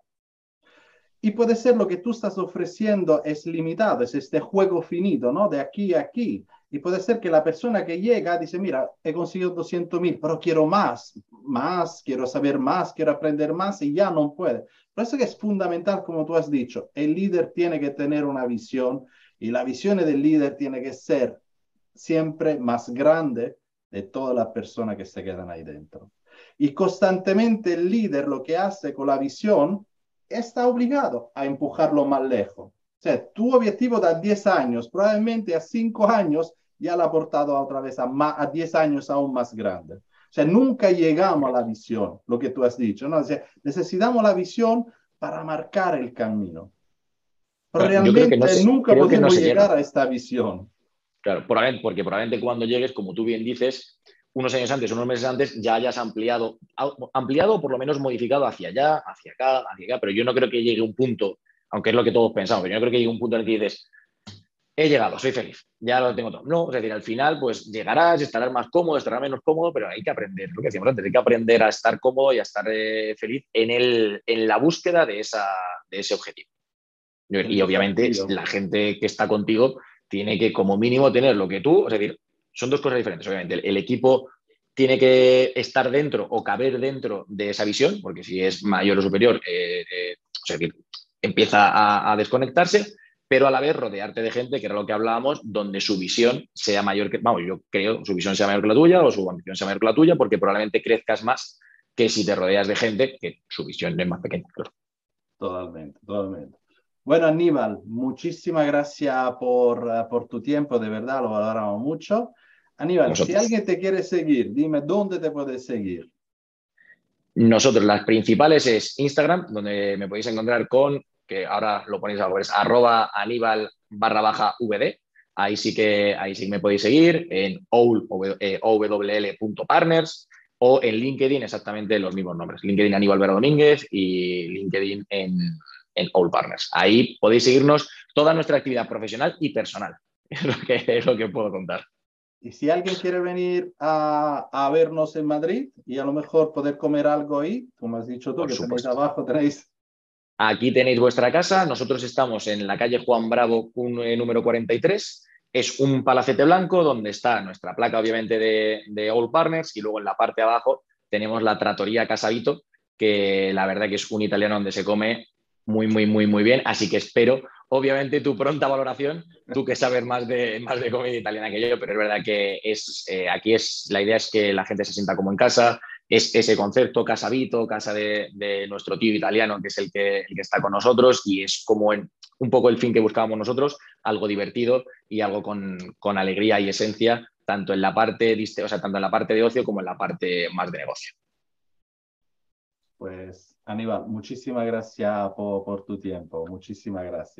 Y puede ser lo que tú estás ofreciendo es limitado, es este juego finito, ¿no? De aquí a aquí. Y puede ser que la persona que llega dice, mira, he conseguido 200 mil, pero quiero más, más, quiero saber más, quiero aprender más y ya no puede. Por eso que es fundamental, como tú has dicho, el líder tiene que tener una visión y la visión del líder tiene que ser siempre más grande de todas las personas que se quedan ahí dentro. Y constantemente el líder lo que hace con la visión está obligado a empujarlo más lejos. O sea, tu objetivo de 10 años, probablemente a 5 años ya lo ha aportado otra vez a, más, a 10 años aún más grande. O sea, nunca llegamos a la visión, lo que tú has dicho. ¿no? O sea, necesitamos la visión para marcar el camino. Pero realmente nunca podemos llegar a esta visión. Claro, porque probablemente cuando llegues, como tú bien dices, unos años antes, unos meses antes, ya hayas ampliado, ampliado o por lo menos modificado hacia allá, hacia acá, hacia acá, pero yo no creo que llegue un punto, aunque es lo que todos pensamos, pero yo no creo que llegue un punto en el que dices, he llegado, soy feliz, ya lo tengo todo. No, es decir, al final, pues llegarás, estarás más cómodo, estarás menos cómodo, pero hay que aprender, lo que decíamos antes, hay que aprender a estar cómodo y a estar eh, feliz en, el, en la búsqueda de, esa, de ese objetivo. Y obviamente la gente que está contigo tiene que como mínimo tener lo que tú, es decir, son dos cosas diferentes, obviamente. El, equipo tiene que estar dentro o caber dentro de esa visión, porque si es mayor o superior, eh, eh, empieza a desconectarse, pero a la vez rodearte de gente, que era lo que hablábamos, donde su visión sea mayor que, vamos, yo creo, su visión sea mayor que la tuya o su ambición sea mayor que la tuya, porque probablemente crezcas más que si te rodeas de gente que su visión es más pequeña. Totalmente, totalmente. Bueno, Aníbal, muchísimas gracias por, eh, por tu tiempo, de verdad, lo valoramos mucho. Aníbal, si alguien te quiere seguir, dime dónde te puedes seguir. Nosotros, las principales es Instagram, donde me podéis encontrar con que ahora lo ponéis algo, es arroba aníbal barra baja vd. Ahí sí que, ahí sí me podéis seguir en owl.partners o en LinkedIn exactamente los mismos nombres. LinkedIn Aníbal Vera Domínguez y LinkedIn en, en All Partners. Ahí podéis seguirnos toda nuestra actividad profesional y personal. (laughs) Es lo que, es lo que puedo contar. Y si alguien quiere venir a, a, vernos en Madrid y a lo mejor poder comer algo ahí, como has dicho tú, que tenéis abajo, tenéis Aquí tenéis vuestra casa. Nosotros estamos en la calle Juan Bravo, eh, número 43. Es un palacete blanco donde está nuestra placa, obviamente, de, de All Partners y luego en la parte de abajo tenemos la Trattoria Casavito, que la verdad que es un italiano donde se come muy, muy, muy, muy bien. Así que espero, obviamente, tu pronta valoración, tú que sabes más de, más de comida italiana que yo, pero es verdad que es, eh, aquí es, la idea es que la gente se sienta como en casa, es ese concepto casa Vito, casa de, nuestro tío italiano, que es el que, el que está con nosotros y es como un poco el fin que buscábamos nosotros, algo divertido y algo con, con, alegría y esencia, tanto en, la parte, o sea, tanto en la parte de ocio como en la parte más de negocio. Pues Aníbal, muchísimas gracias por, tu tiempo, muchísimas gracias.